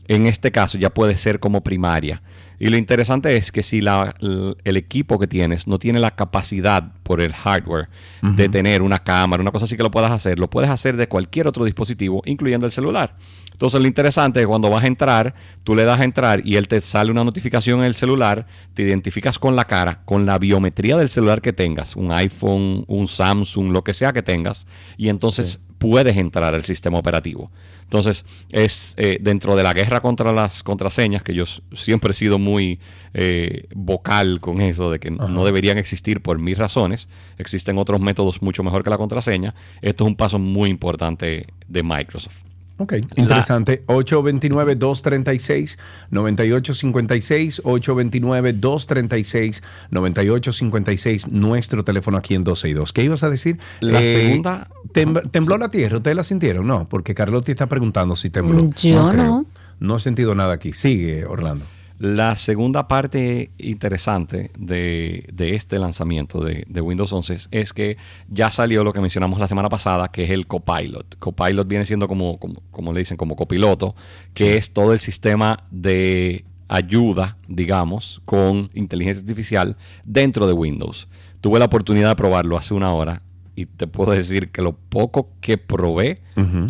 En este caso ya puede ser como primaria. Y lo interesante es que si la- el equipo que tienes no tiene la capacidad por el hardware de tener una cámara, una cosa así que lo puedas hacer, lo puedes hacer de cualquier otro dispositivo, incluyendo el celular. Entonces lo interesante es que cuando vas a entrar, tú le das a entrar y él te sale una notificación en el celular, te identificas con la cara, con la biometría del celular que tengas, un iPhone, un Samsung, lo que sea que tengas, y entonces puedes entrar al sistema operativo. Entonces, es eh, dentro de la guerra contra las contraseñas, que yo siempre he sido muy eh, vocal con eso, de que no deberían existir por mis razones, existen otros métodos mucho mejor que la contraseña, esto es un paso muy importante de Microsoft. Ok, interesante. 829-236-9856. 829-236-9856. Nuestro teléfono aquí en 262. ¿Qué ibas a decir? Eh, La segunda- tem- ¿Tembló la tierra? ¿Ustedes la sintieron? No, porque Carlotti está preguntando si tembló. Yo creo. no. No he sentido nada aquí. Sigue, Orlando. La segunda parte interesante de, de este lanzamiento de, de Windows 11 es- es que ya salió lo que mencionamos la semana pasada, que es el Copilot. Copilot viene siendo como, como, como le dicen, como copiloto, que es todo el sistema de ayuda, digamos, con inteligencia artificial dentro de Windows. Tuve la oportunidad de probarlo hace una hora y te puedo decir que lo poco que probé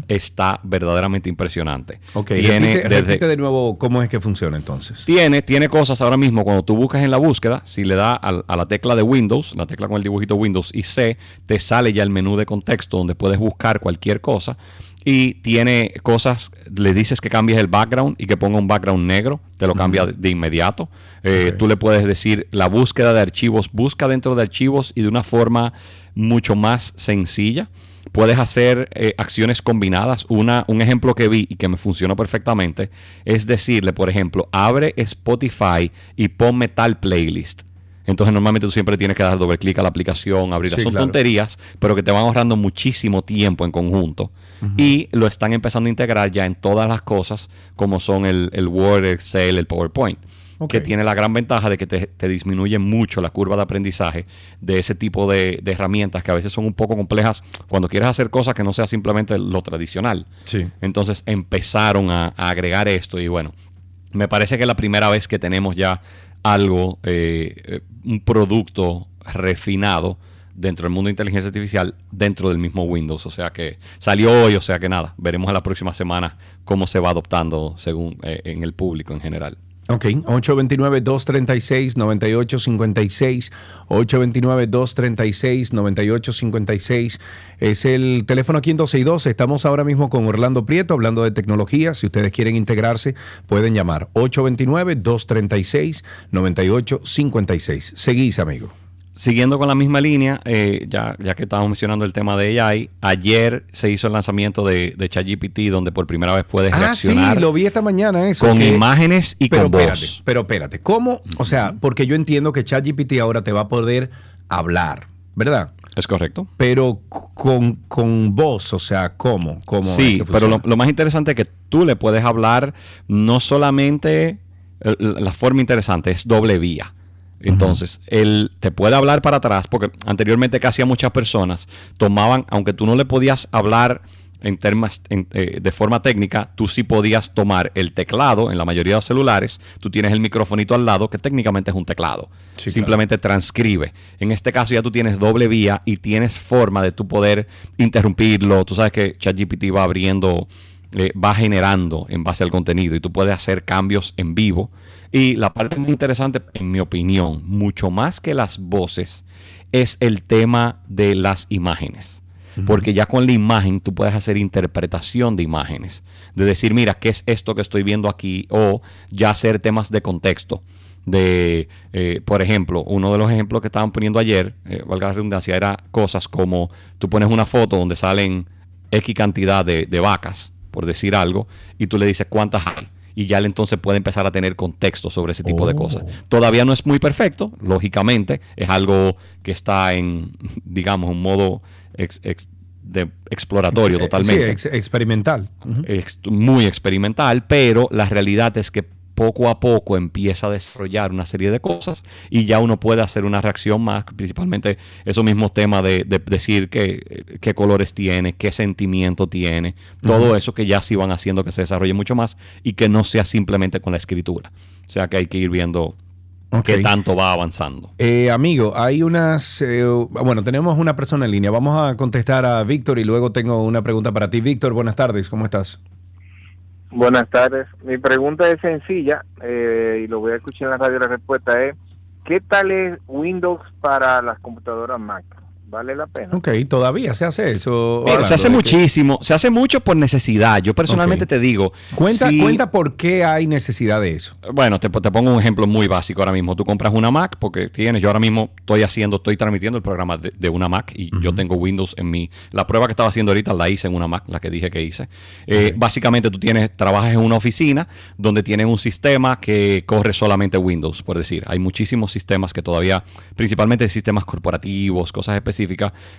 está verdaderamente impresionante. Ok, Tiene repite, desde- repite de nuevo cómo es que funciona entonces. tiene, tiene cosas ahora mismo, cuando tú buscas en la búsqueda, si le das al- a, la tecla de Windows, la tecla con el dibujito Windows y C, te sale ya el menú de contexto donde puedes buscar cualquier cosa. Y tiene cosas, le dices que cambies el background y que ponga un background negro, te lo cambia de, de inmediato. Eh, Tú le puedes decir la búsqueda de archivos, busca dentro de archivos y de una forma mucho más sencilla. Puedes hacer eh, acciones combinadas. Una, un ejemplo que vi y que me funcionó perfectamente es decirle, por ejemplo, abre Spotify y ponme tal playlist. Entonces normalmente tú siempre tienes que dar doble clic a la aplicación, abrirla. Sí, Son claro. tonterías, pero que te van ahorrando muchísimo tiempo en conjunto. Y lo están empezando a integrar ya en todas las cosas, como son el, el Word, Excel, el PowerPoint. Que tiene la gran ventaja de que te, te disminuye mucho la curva de aprendizaje de ese tipo de, de herramientas que a veces son un poco complejas cuando quieres hacer cosas que no sea simplemente lo tradicional. Sí. Entonces empezaron a, a agregar esto y bueno, me parece que es la primera vez que tenemos ya algo, eh, eh, un producto refinado dentro del mundo de inteligencia artificial dentro del mismo Windows. O sea que salió hoy, o sea que nada, veremos en la próxima semana cómo se va adoptando según eh, en el público en general. Ok, 829-236-9856. 829-236-9856. Es el teléfono aquí en 262. Estamos ahora mismo con Orlando Prieto hablando de tecnología. Si ustedes quieren integrarse, pueden llamar 829-236-9856. Seguís, amigo. Siguiendo con la misma línea, eh, ya, ya que estábamos mencionando el tema de AI, ayer se hizo el lanzamiento de, de ChatGPT, donde por primera vez puedes Ah, reaccionar sí, lo vi esta mañana eso. con que- imágenes y pero con espérate, voz. Pero espérate, ¿cómo? O sea, porque yo entiendo que ChatGPT ahora te va a poder hablar, ¿verdad? Es correcto. Pero con, con voz, o sea, ¿cómo? ¿Cómo es Sí, que pero lo más interesante es que tú le puedes hablar no solamente eh, la forma interesante, es doble vía. Entonces, él te puede hablar para atrás, porque anteriormente que hacían muchas personas, tomaban, aunque tú no le podías hablar en temas en- eh, de forma técnica, tú sí podías tomar el teclado en la mayoría de los celulares, tú tienes el microfonito al lado, que técnicamente es un teclado. Sí, Simplemente transcribe. En este caso ya tú tienes doble vía y tienes forma de tú poder interrumpirlo. Tú sabes que ChatGPT va abriendo, eh, va generando en base al contenido y tú puedes hacer cambios en vivo. Y la parte más interesante, en mi opinión, mucho más que las voces, es el tema de las imágenes. Porque ya con la imagen tú puedes hacer interpretación de imágenes. De decir, mira, ¿qué es esto que estoy viendo aquí? O ya hacer temas de contexto. De, eh, por ejemplo, uno de los ejemplos que estaban poniendo ayer, eh, valga la redundancia, era cosas como tú pones una foto donde salen X cantidad de, de vacas, por decir algo, y tú le dices cuántas hay. Y ya él entonces puede empezar a tener contexto sobre ese tipo de cosas. Todavía no es muy perfecto, lógicamente. Es algo que está en, [LAUGHS] digamos, un modo ex- ex- de exploratorio Ex- eh, totalmente. sí, ex- experimental. Muy experimental, pero la realidad es que poco a poco empieza a desarrollar una serie de cosas y ya uno puede hacer una reacción más, principalmente esos mismos temas de, de decir qué, qué colores tiene, qué sentimiento tiene, todo eso que ya sí van haciendo que se desarrolle mucho más y que no sea simplemente con la escritura. O sea que hay que ir viendo qué tanto va avanzando. Eh, amigo, hay unas. eh, bueno, tenemos una persona en línea. Vamos a contestar a Víctor y luego tengo una pregunta para ti. Víctor, buenas tardes. ¿Cómo estás? Buenas tardes. Mi pregunta es sencilla eh, y lo voy a escuchar en la radio. La respuesta es: ¿qué tal es Windows para las computadoras Mac? ¿Vale la pena? Ok, todavía se hace eso. Mira, se hace que- muchísimo, se hace mucho por necesidad. Yo personalmente te digo. Cuenta, si- cuenta por qué hay necesidad de eso. Bueno, te, te pongo un ejemplo muy básico ahora mismo. Tú compras una Mac porque tienes, yo ahora mismo estoy haciendo, estoy transmitiendo el programa de, de una Mac y yo tengo Windows en mi... La prueba que estaba haciendo ahorita la hice en una Mac, la que dije que hice. Eh, Básicamente tú tienes, trabajas en una oficina donde tienen un sistema que corre solamente Windows, por decir. Hay muchísimos sistemas que todavía, principalmente sistemas corporativos, cosas específicas,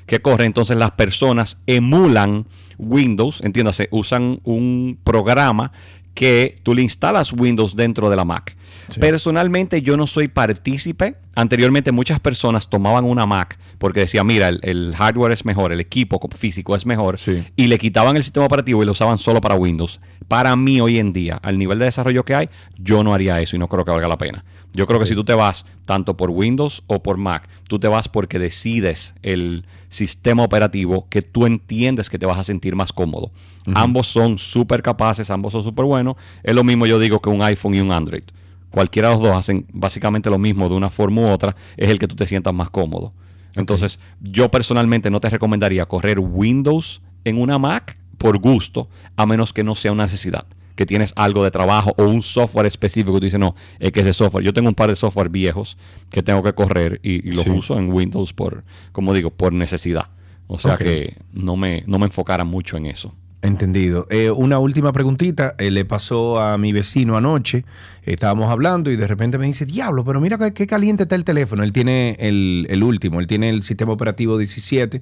que corren. Entonces las personas emulan Windows, entiéndase, usan un programa que tú le instalas Windows dentro de la Mac. Personalmente yo no soy partícipe. Anteriormente muchas personas tomaban una Mac porque decían, mira, el, el hardware es mejor, el equipo co- físico es mejor, y le quitaban el sistema operativo y lo usaban solo para Windows. Para mí hoy en día, al nivel de desarrollo que hay, yo no haría eso y no creo que valga la pena. Yo creo que si tú te vas tanto por Windows o por Mac, tú te vas porque decides el sistema operativo que tú entiendes que te vas a sentir más cómodo. Ambos son súper capaces, ambos son súper buenos. Es lo mismo yo digo que un iPhone y un Android. Cualquiera de los dos hacen básicamente lo mismo de una forma u otra, es el que tú te sientas más cómodo. Entonces, yo personalmente no te recomendaría correr Windows en una Mac por gusto, a menos que no sea una necesidad. Que tienes algo de trabajo o un software específico. Tú dices, no, es que ese software. Yo tengo un par de software viejos que tengo que correr y, y los Sí. uso en Windows por, como digo, por necesidad. O sea que no me, no me enfocara mucho en eso. Entendido. Eh, una última preguntita. eh, le pasó a mi vecino anoche. Estábamos hablando y de repente me dice, diablo, pero mira qué, qué caliente está el teléfono. Él tiene el, el último, él tiene el sistema operativo 17.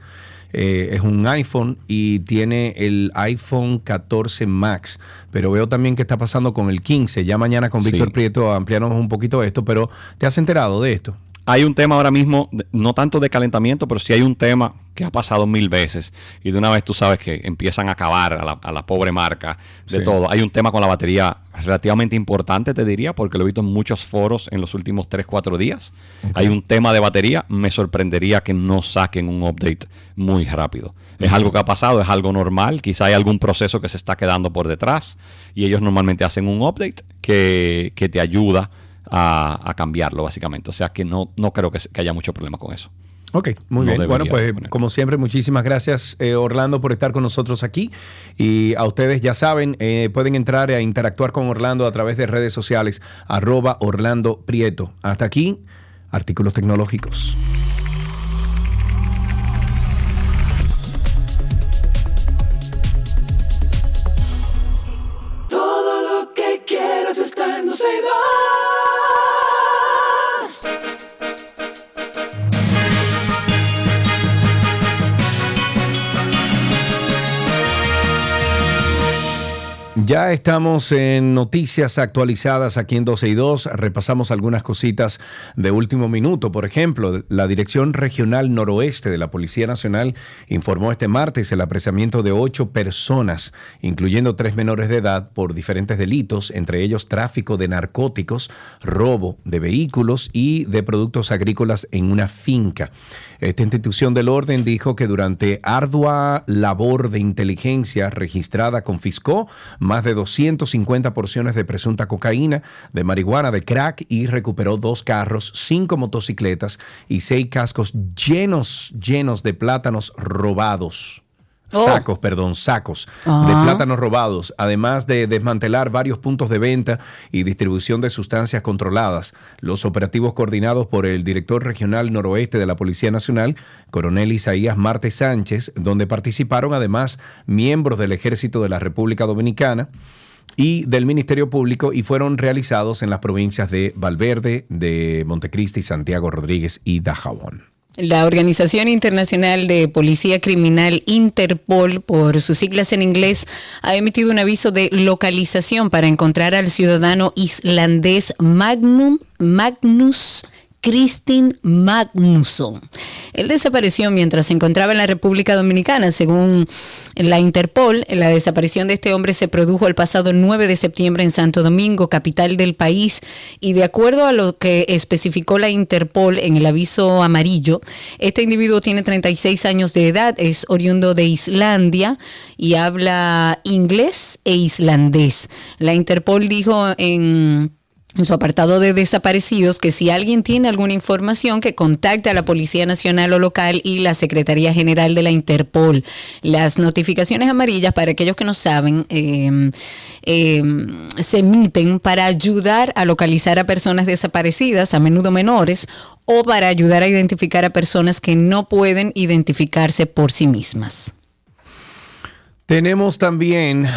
Eh, es un iPhone y tiene el iPhone 14 Max. Pero veo también que está pasando con el 15. Ya mañana con Sí. Víctor Prieto ampliamos un poquito esto, pero ¿te has enterado de esto? Hay un tema ahora mismo, no tanto de calentamiento, pero sí hay un tema que ha pasado mil veces y de una vez tú sabes que empiezan a acabar a la, a la pobre marca de Sí. todo. Hay un tema con la batería relativamente importante, te diría, porque lo he visto en muchos foros en los últimos 3, 4 días. Hay un tema de batería, me sorprendería que no saquen un update muy rápido. Es algo que ha pasado, es algo normal, quizá hay algún proceso que se está quedando por detrás y ellos normalmente hacen un update que, que te ayuda a, a cambiarlo, básicamente. O sea que no, no creo que, haya mucho problema con eso. Ok, muy No bien. Bueno, pues como siempre, muchísimas gracias eh, Orlando por estar con nosotros aquí. Y a ustedes ya saben, eh, pueden entrar a interactuar con Orlando a través de redes sociales, arroba Orlando Prieto. Hasta aquí, artículos tecnológicos. Todo lo que quieras está en Ya estamos en noticias actualizadas aquí en 12 y 2. Repasamos algunas cositas de último minuto. Por ejemplo, la Dirección Regional Noroeste de la Policía Nacional informó este martes el apresamiento de ocho personas, incluyendo tres menores de edad, por diferentes delitos, entre ellos tráfico de narcóticos, robo de vehículos y de productos agrícolas en una finca. Esta institución del orden dijo que durante ardua labor de inteligencia registrada confiscó más de 250 porciones de presunta cocaína, de marihuana, de crack y recuperó dos carros, cinco motocicletas y seis cascos llenos, llenos de plátanos robados. Oh. Sacos, perdón, sacos de Ah. plátanos robados, además de desmantelar varios puntos de venta y distribución de sustancias controladas. Los operativos coordinados por el director regional noroeste de la Policía Nacional, coronel Isaías Marte Sánchez, donde participaron además miembros del Ejército de la República Dominicana y del Ministerio Público y fueron realizados en las provincias de Valverde, de Montecristi, Santiago Rodríguez y Dajabón. La Organización Internacional de Policía Criminal Interpol, por sus siglas en inglés, ha emitido un aviso de localización para encontrar al ciudadano islandés Magnum, Magnus Kristin Magnusson. Él desapareció mientras se encontraba en la República Dominicana. Según la Interpol, la desaparición de este hombre se produjo el pasado 9 de septiembre en Santo Domingo, capital del país, y de acuerdo a lo que especificó la Interpol en el aviso amarillo, este individuo tiene 36 años de edad, es oriundo de Islandia y habla inglés e islandés. La Interpol dijo en en su apartado de desaparecidos que si alguien tiene alguna información que contacte a la Policía Nacional o local y la Secretaría General de la Interpol. Las notificaciones amarillas, para aquellos que no saben, eh, eh, se emiten para ayudar a localizar a personas desaparecidas, a menudo menores, o para ayudar a identificar a personas que no pueden identificarse por sí mismas. Tenemos también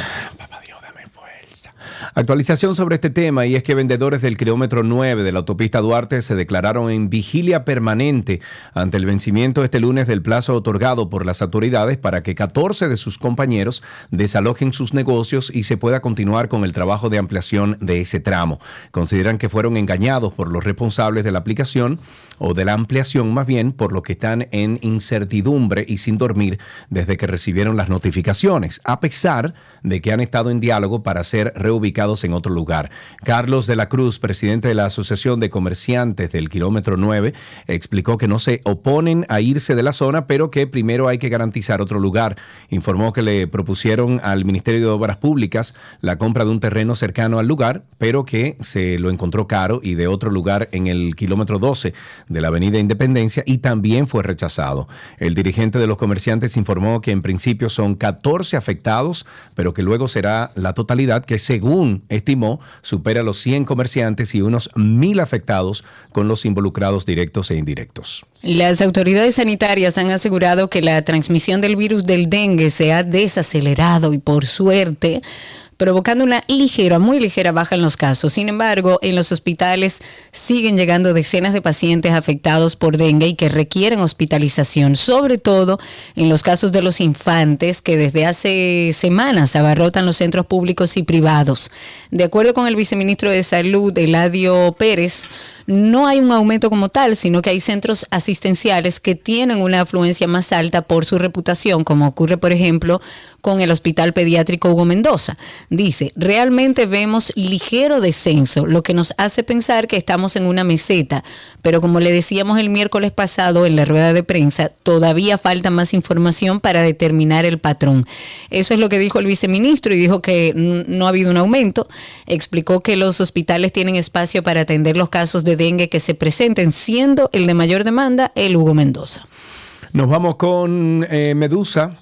Actualización sobre este tema y es que vendedores del kilómetro 9 de la autopista Duarte se declararon en vigilia permanente ante el vencimiento este lunes del plazo otorgado por las autoridades para que 14 de sus compañeros desalojen sus negocios y se pueda continuar con el trabajo de ampliación de ese tramo. Consideran que fueron engañados por los responsables de la aplicación o de la ampliación más bien por lo que están en incertidumbre y sin dormir desde que recibieron las notificaciones, a pesar de que han estado en diálogo para ser reubicados en otro lugar. Carlos de la Cruz, presidente de la Asociación de Comerciantes del Kilómetro 9, explicó que no se oponen a irse de la zona, pero que primero hay que garantizar otro lugar. Informó que le propusieron al Ministerio de Obras Públicas la compra de un terreno cercano al lugar, pero que se lo encontró caro y de otro lugar en el kilómetro 12 de la Avenida Independencia y también fue rechazado. El dirigente de los comerciantes informó que en principio son 14 afectados, pero que luego será la totalidad que según estimó supera los 100 comerciantes y unos mil afectados con los involucrados directos e indirectos. Las autoridades sanitarias han asegurado que la transmisión del virus del dengue se ha desacelerado y por suerte provocando una ligera, muy ligera baja en los casos. Sin embargo, en los hospitales siguen llegando decenas de pacientes afectados por dengue y que requieren hospitalización, sobre todo en los casos de los infantes que desde hace semanas abarrotan los centros públicos y privados. De acuerdo con el viceministro de Salud, Eladio Pérez, no hay un aumento como tal, sino que hay centros asistenciales que tienen una afluencia más alta por su reputación, como ocurre, por ejemplo, con el Hospital Pediátrico Hugo Mendoza. Dice, realmente vemos ligero descenso, lo que nos hace pensar que estamos en una meseta, pero como le decíamos el miércoles pasado en la rueda de prensa, todavía falta más información para determinar el patrón. Eso es lo que dijo el viceministro y dijo que no ha habido un aumento. Explicó que los hospitales tienen espacio para atender los casos de dengue que se presenten, siendo el de mayor demanda el Hugo Mendoza. Nos vamos con eh, Medusa.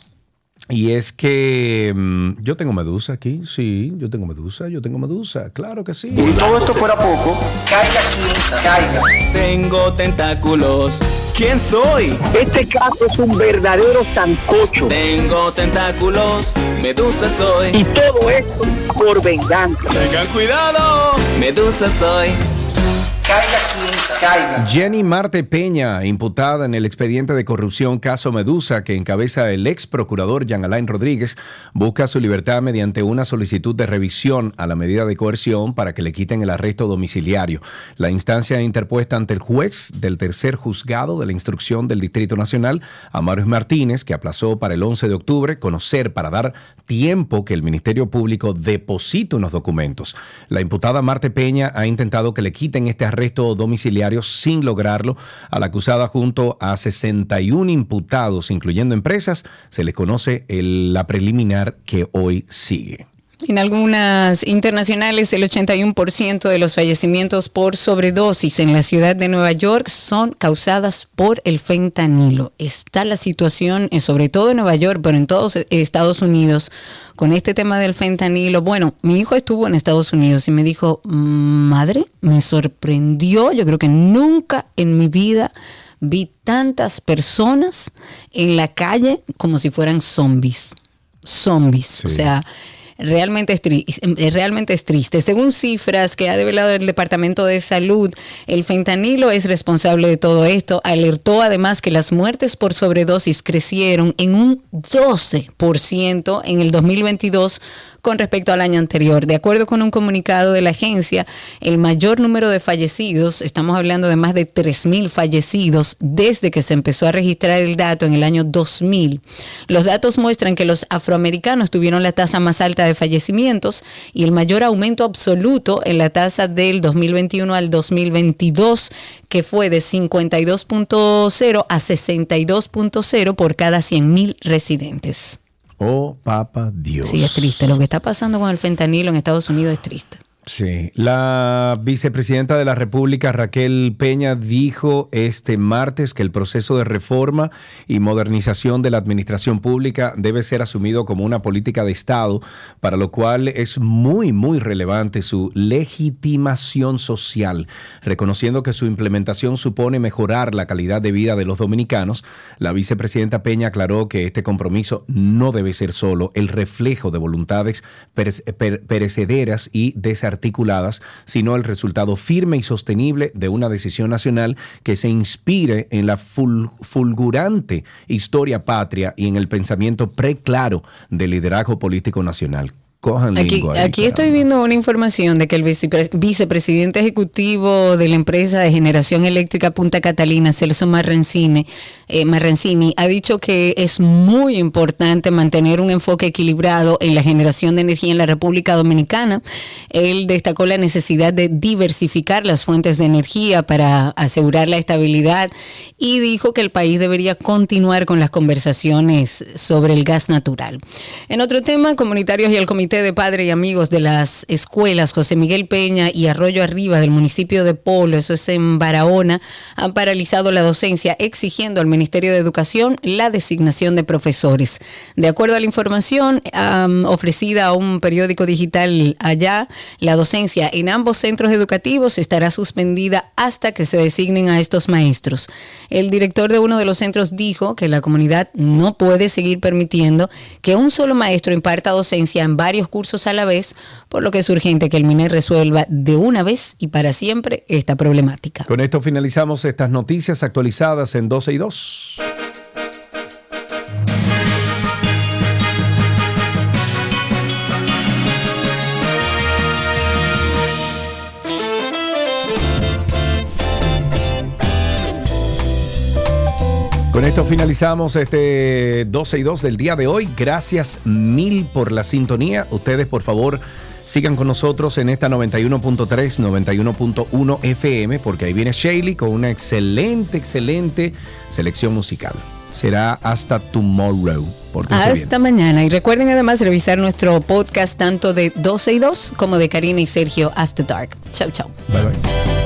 Y es que mm, yo tengo medusa aquí, sí, yo tengo medusa, yo tengo medusa, claro que sí. Y si todo esto fuera poco, caiga aquí, caiga. Tengo tentáculos. ¿Quién soy? Este caso es un verdadero sancocho. Tengo tentáculos. Medusa soy. Y todo esto por venganza. Tengan cuidado. Medusa soy. Caiga aquí, caiga. Jenny Marte Peña, imputada en el expediente de corrupción caso Medusa que encabeza el ex procurador Jean Alain Rodríguez, busca su libertad mediante una solicitud de revisión a la medida de coerción para que le quiten el arresto domiciliario. La instancia interpuesta ante el juez del tercer juzgado de la instrucción del Distrito Nacional, Amaros Martínez, que aplazó para el 11 de octubre conocer para dar tiempo que el Ministerio Público deposite unos documentos. La imputada Marte Peña ha intentado que le quiten este arresto domiciliario sin lograrlo. A la acusada junto a 61 imputados, incluyendo empresas, se les conoce la preliminar que hoy sigue. En algunas internacionales, el 81% de los fallecimientos por sobredosis en la ciudad de Nueva York son causadas por el fentanilo. Está la situación, eh, sobre todo en Nueva York, pero en todos eh, Estados Unidos, con este tema del fentanilo. Bueno, mi hijo estuvo en Estados Unidos y me dijo, madre, me sorprendió. Yo creo que nunca en mi vida vi tantas personas en la calle como si fueran zombies. Zombies. O sea, realmente es, eh, realmente es triste. Según cifras que ha develado el Departamento de Salud, el fentanilo es responsable de todo esto. Alertó además que las muertes por sobredosis crecieron en un 12% en el 2022 con respecto al año anterior. De acuerdo con un comunicado de la agencia, el mayor número de fallecidos, estamos hablando de más de 3.000 fallecidos desde que se empezó a registrar el dato en el año 2000. Los datos muestran que los afroamericanos tuvieron la tasa más alta de fallecimientos y el mayor aumento absoluto en la tasa del 2021 al 2022, que fue de 52.0 a 62.0 por cada 100.000 residentes. Oh, papa Dios. Sí, es triste. Lo que está pasando con el fentanilo en Estados Unidos es triste. Sí, la vicepresidenta de la República, Raquel Peña, dijo este martes que el proceso de reforma y modernización de la administración pública debe ser asumido como una política de Estado, para lo cual es muy, muy relevante su legitimación social, reconociendo que su implementación supone mejorar la calidad de vida de los dominicanos. La vicepresidenta Peña aclaró que este compromiso no debe ser solo el reflejo de voluntades perece- per- perecederas y desarticuladas, sino el resultado firme y sostenible de una decisión nacional que se inspire en la ful- fulgurante historia patria y en el pensamiento preclaro del liderazgo político nacional. Cojan Aquí, lingo ahí, aquí estoy viendo una información de que el vicepre- vicepresidente ejecutivo de la empresa de generación eléctrica Punta Catalina, Celso Marrancini, eh, Marrancini, ha dicho que es muy importante mantener un enfoque equilibrado en la generación de energía en la República Dominicana. Él destacó la necesidad de diversificar las fuentes de energía para asegurar la estabilidad y dijo que el país debería continuar con las conversaciones sobre el gas natural. En otro tema, comunitarios y el Comité de Padres y Amigos de las Escuelas José Miguel Peña y Arroyo Arriba del municipio de Polo, eso es en Barahona, han paralizado la docencia exigiendo al Ministerio de Educación la designación de profesores. De acuerdo a la información ofrecida a un periódico digital allá, la docencia en ambos centros educativos estará suspendida hasta que se designen a estos maestros. El director de uno de los centros dijo que la comunidad no puede seguir permitiendo que un solo maestro imparta docencia en varios cursos a la vez, por lo que es urgente que el MINER resuelva de una vez y para siempre esta problemática. Con esto finalizamos estas noticias actualizadas en 12 y 2. Con esto finalizamos este 12 y 2 del día de hoy. Gracias mil por la sintonía. Ustedes, por favor, sigan con nosotros en esta 91.3, 91.1 FM, porque ahí viene Shaley con una excelente, excelente selección musical. Será hasta tomorrow. Bien. Hasta mañana. Y recuerden además revisar nuestro podcast tanto de 12 y 2 como de Karina y Sergio After Dark. Chau, chau. Bye bye.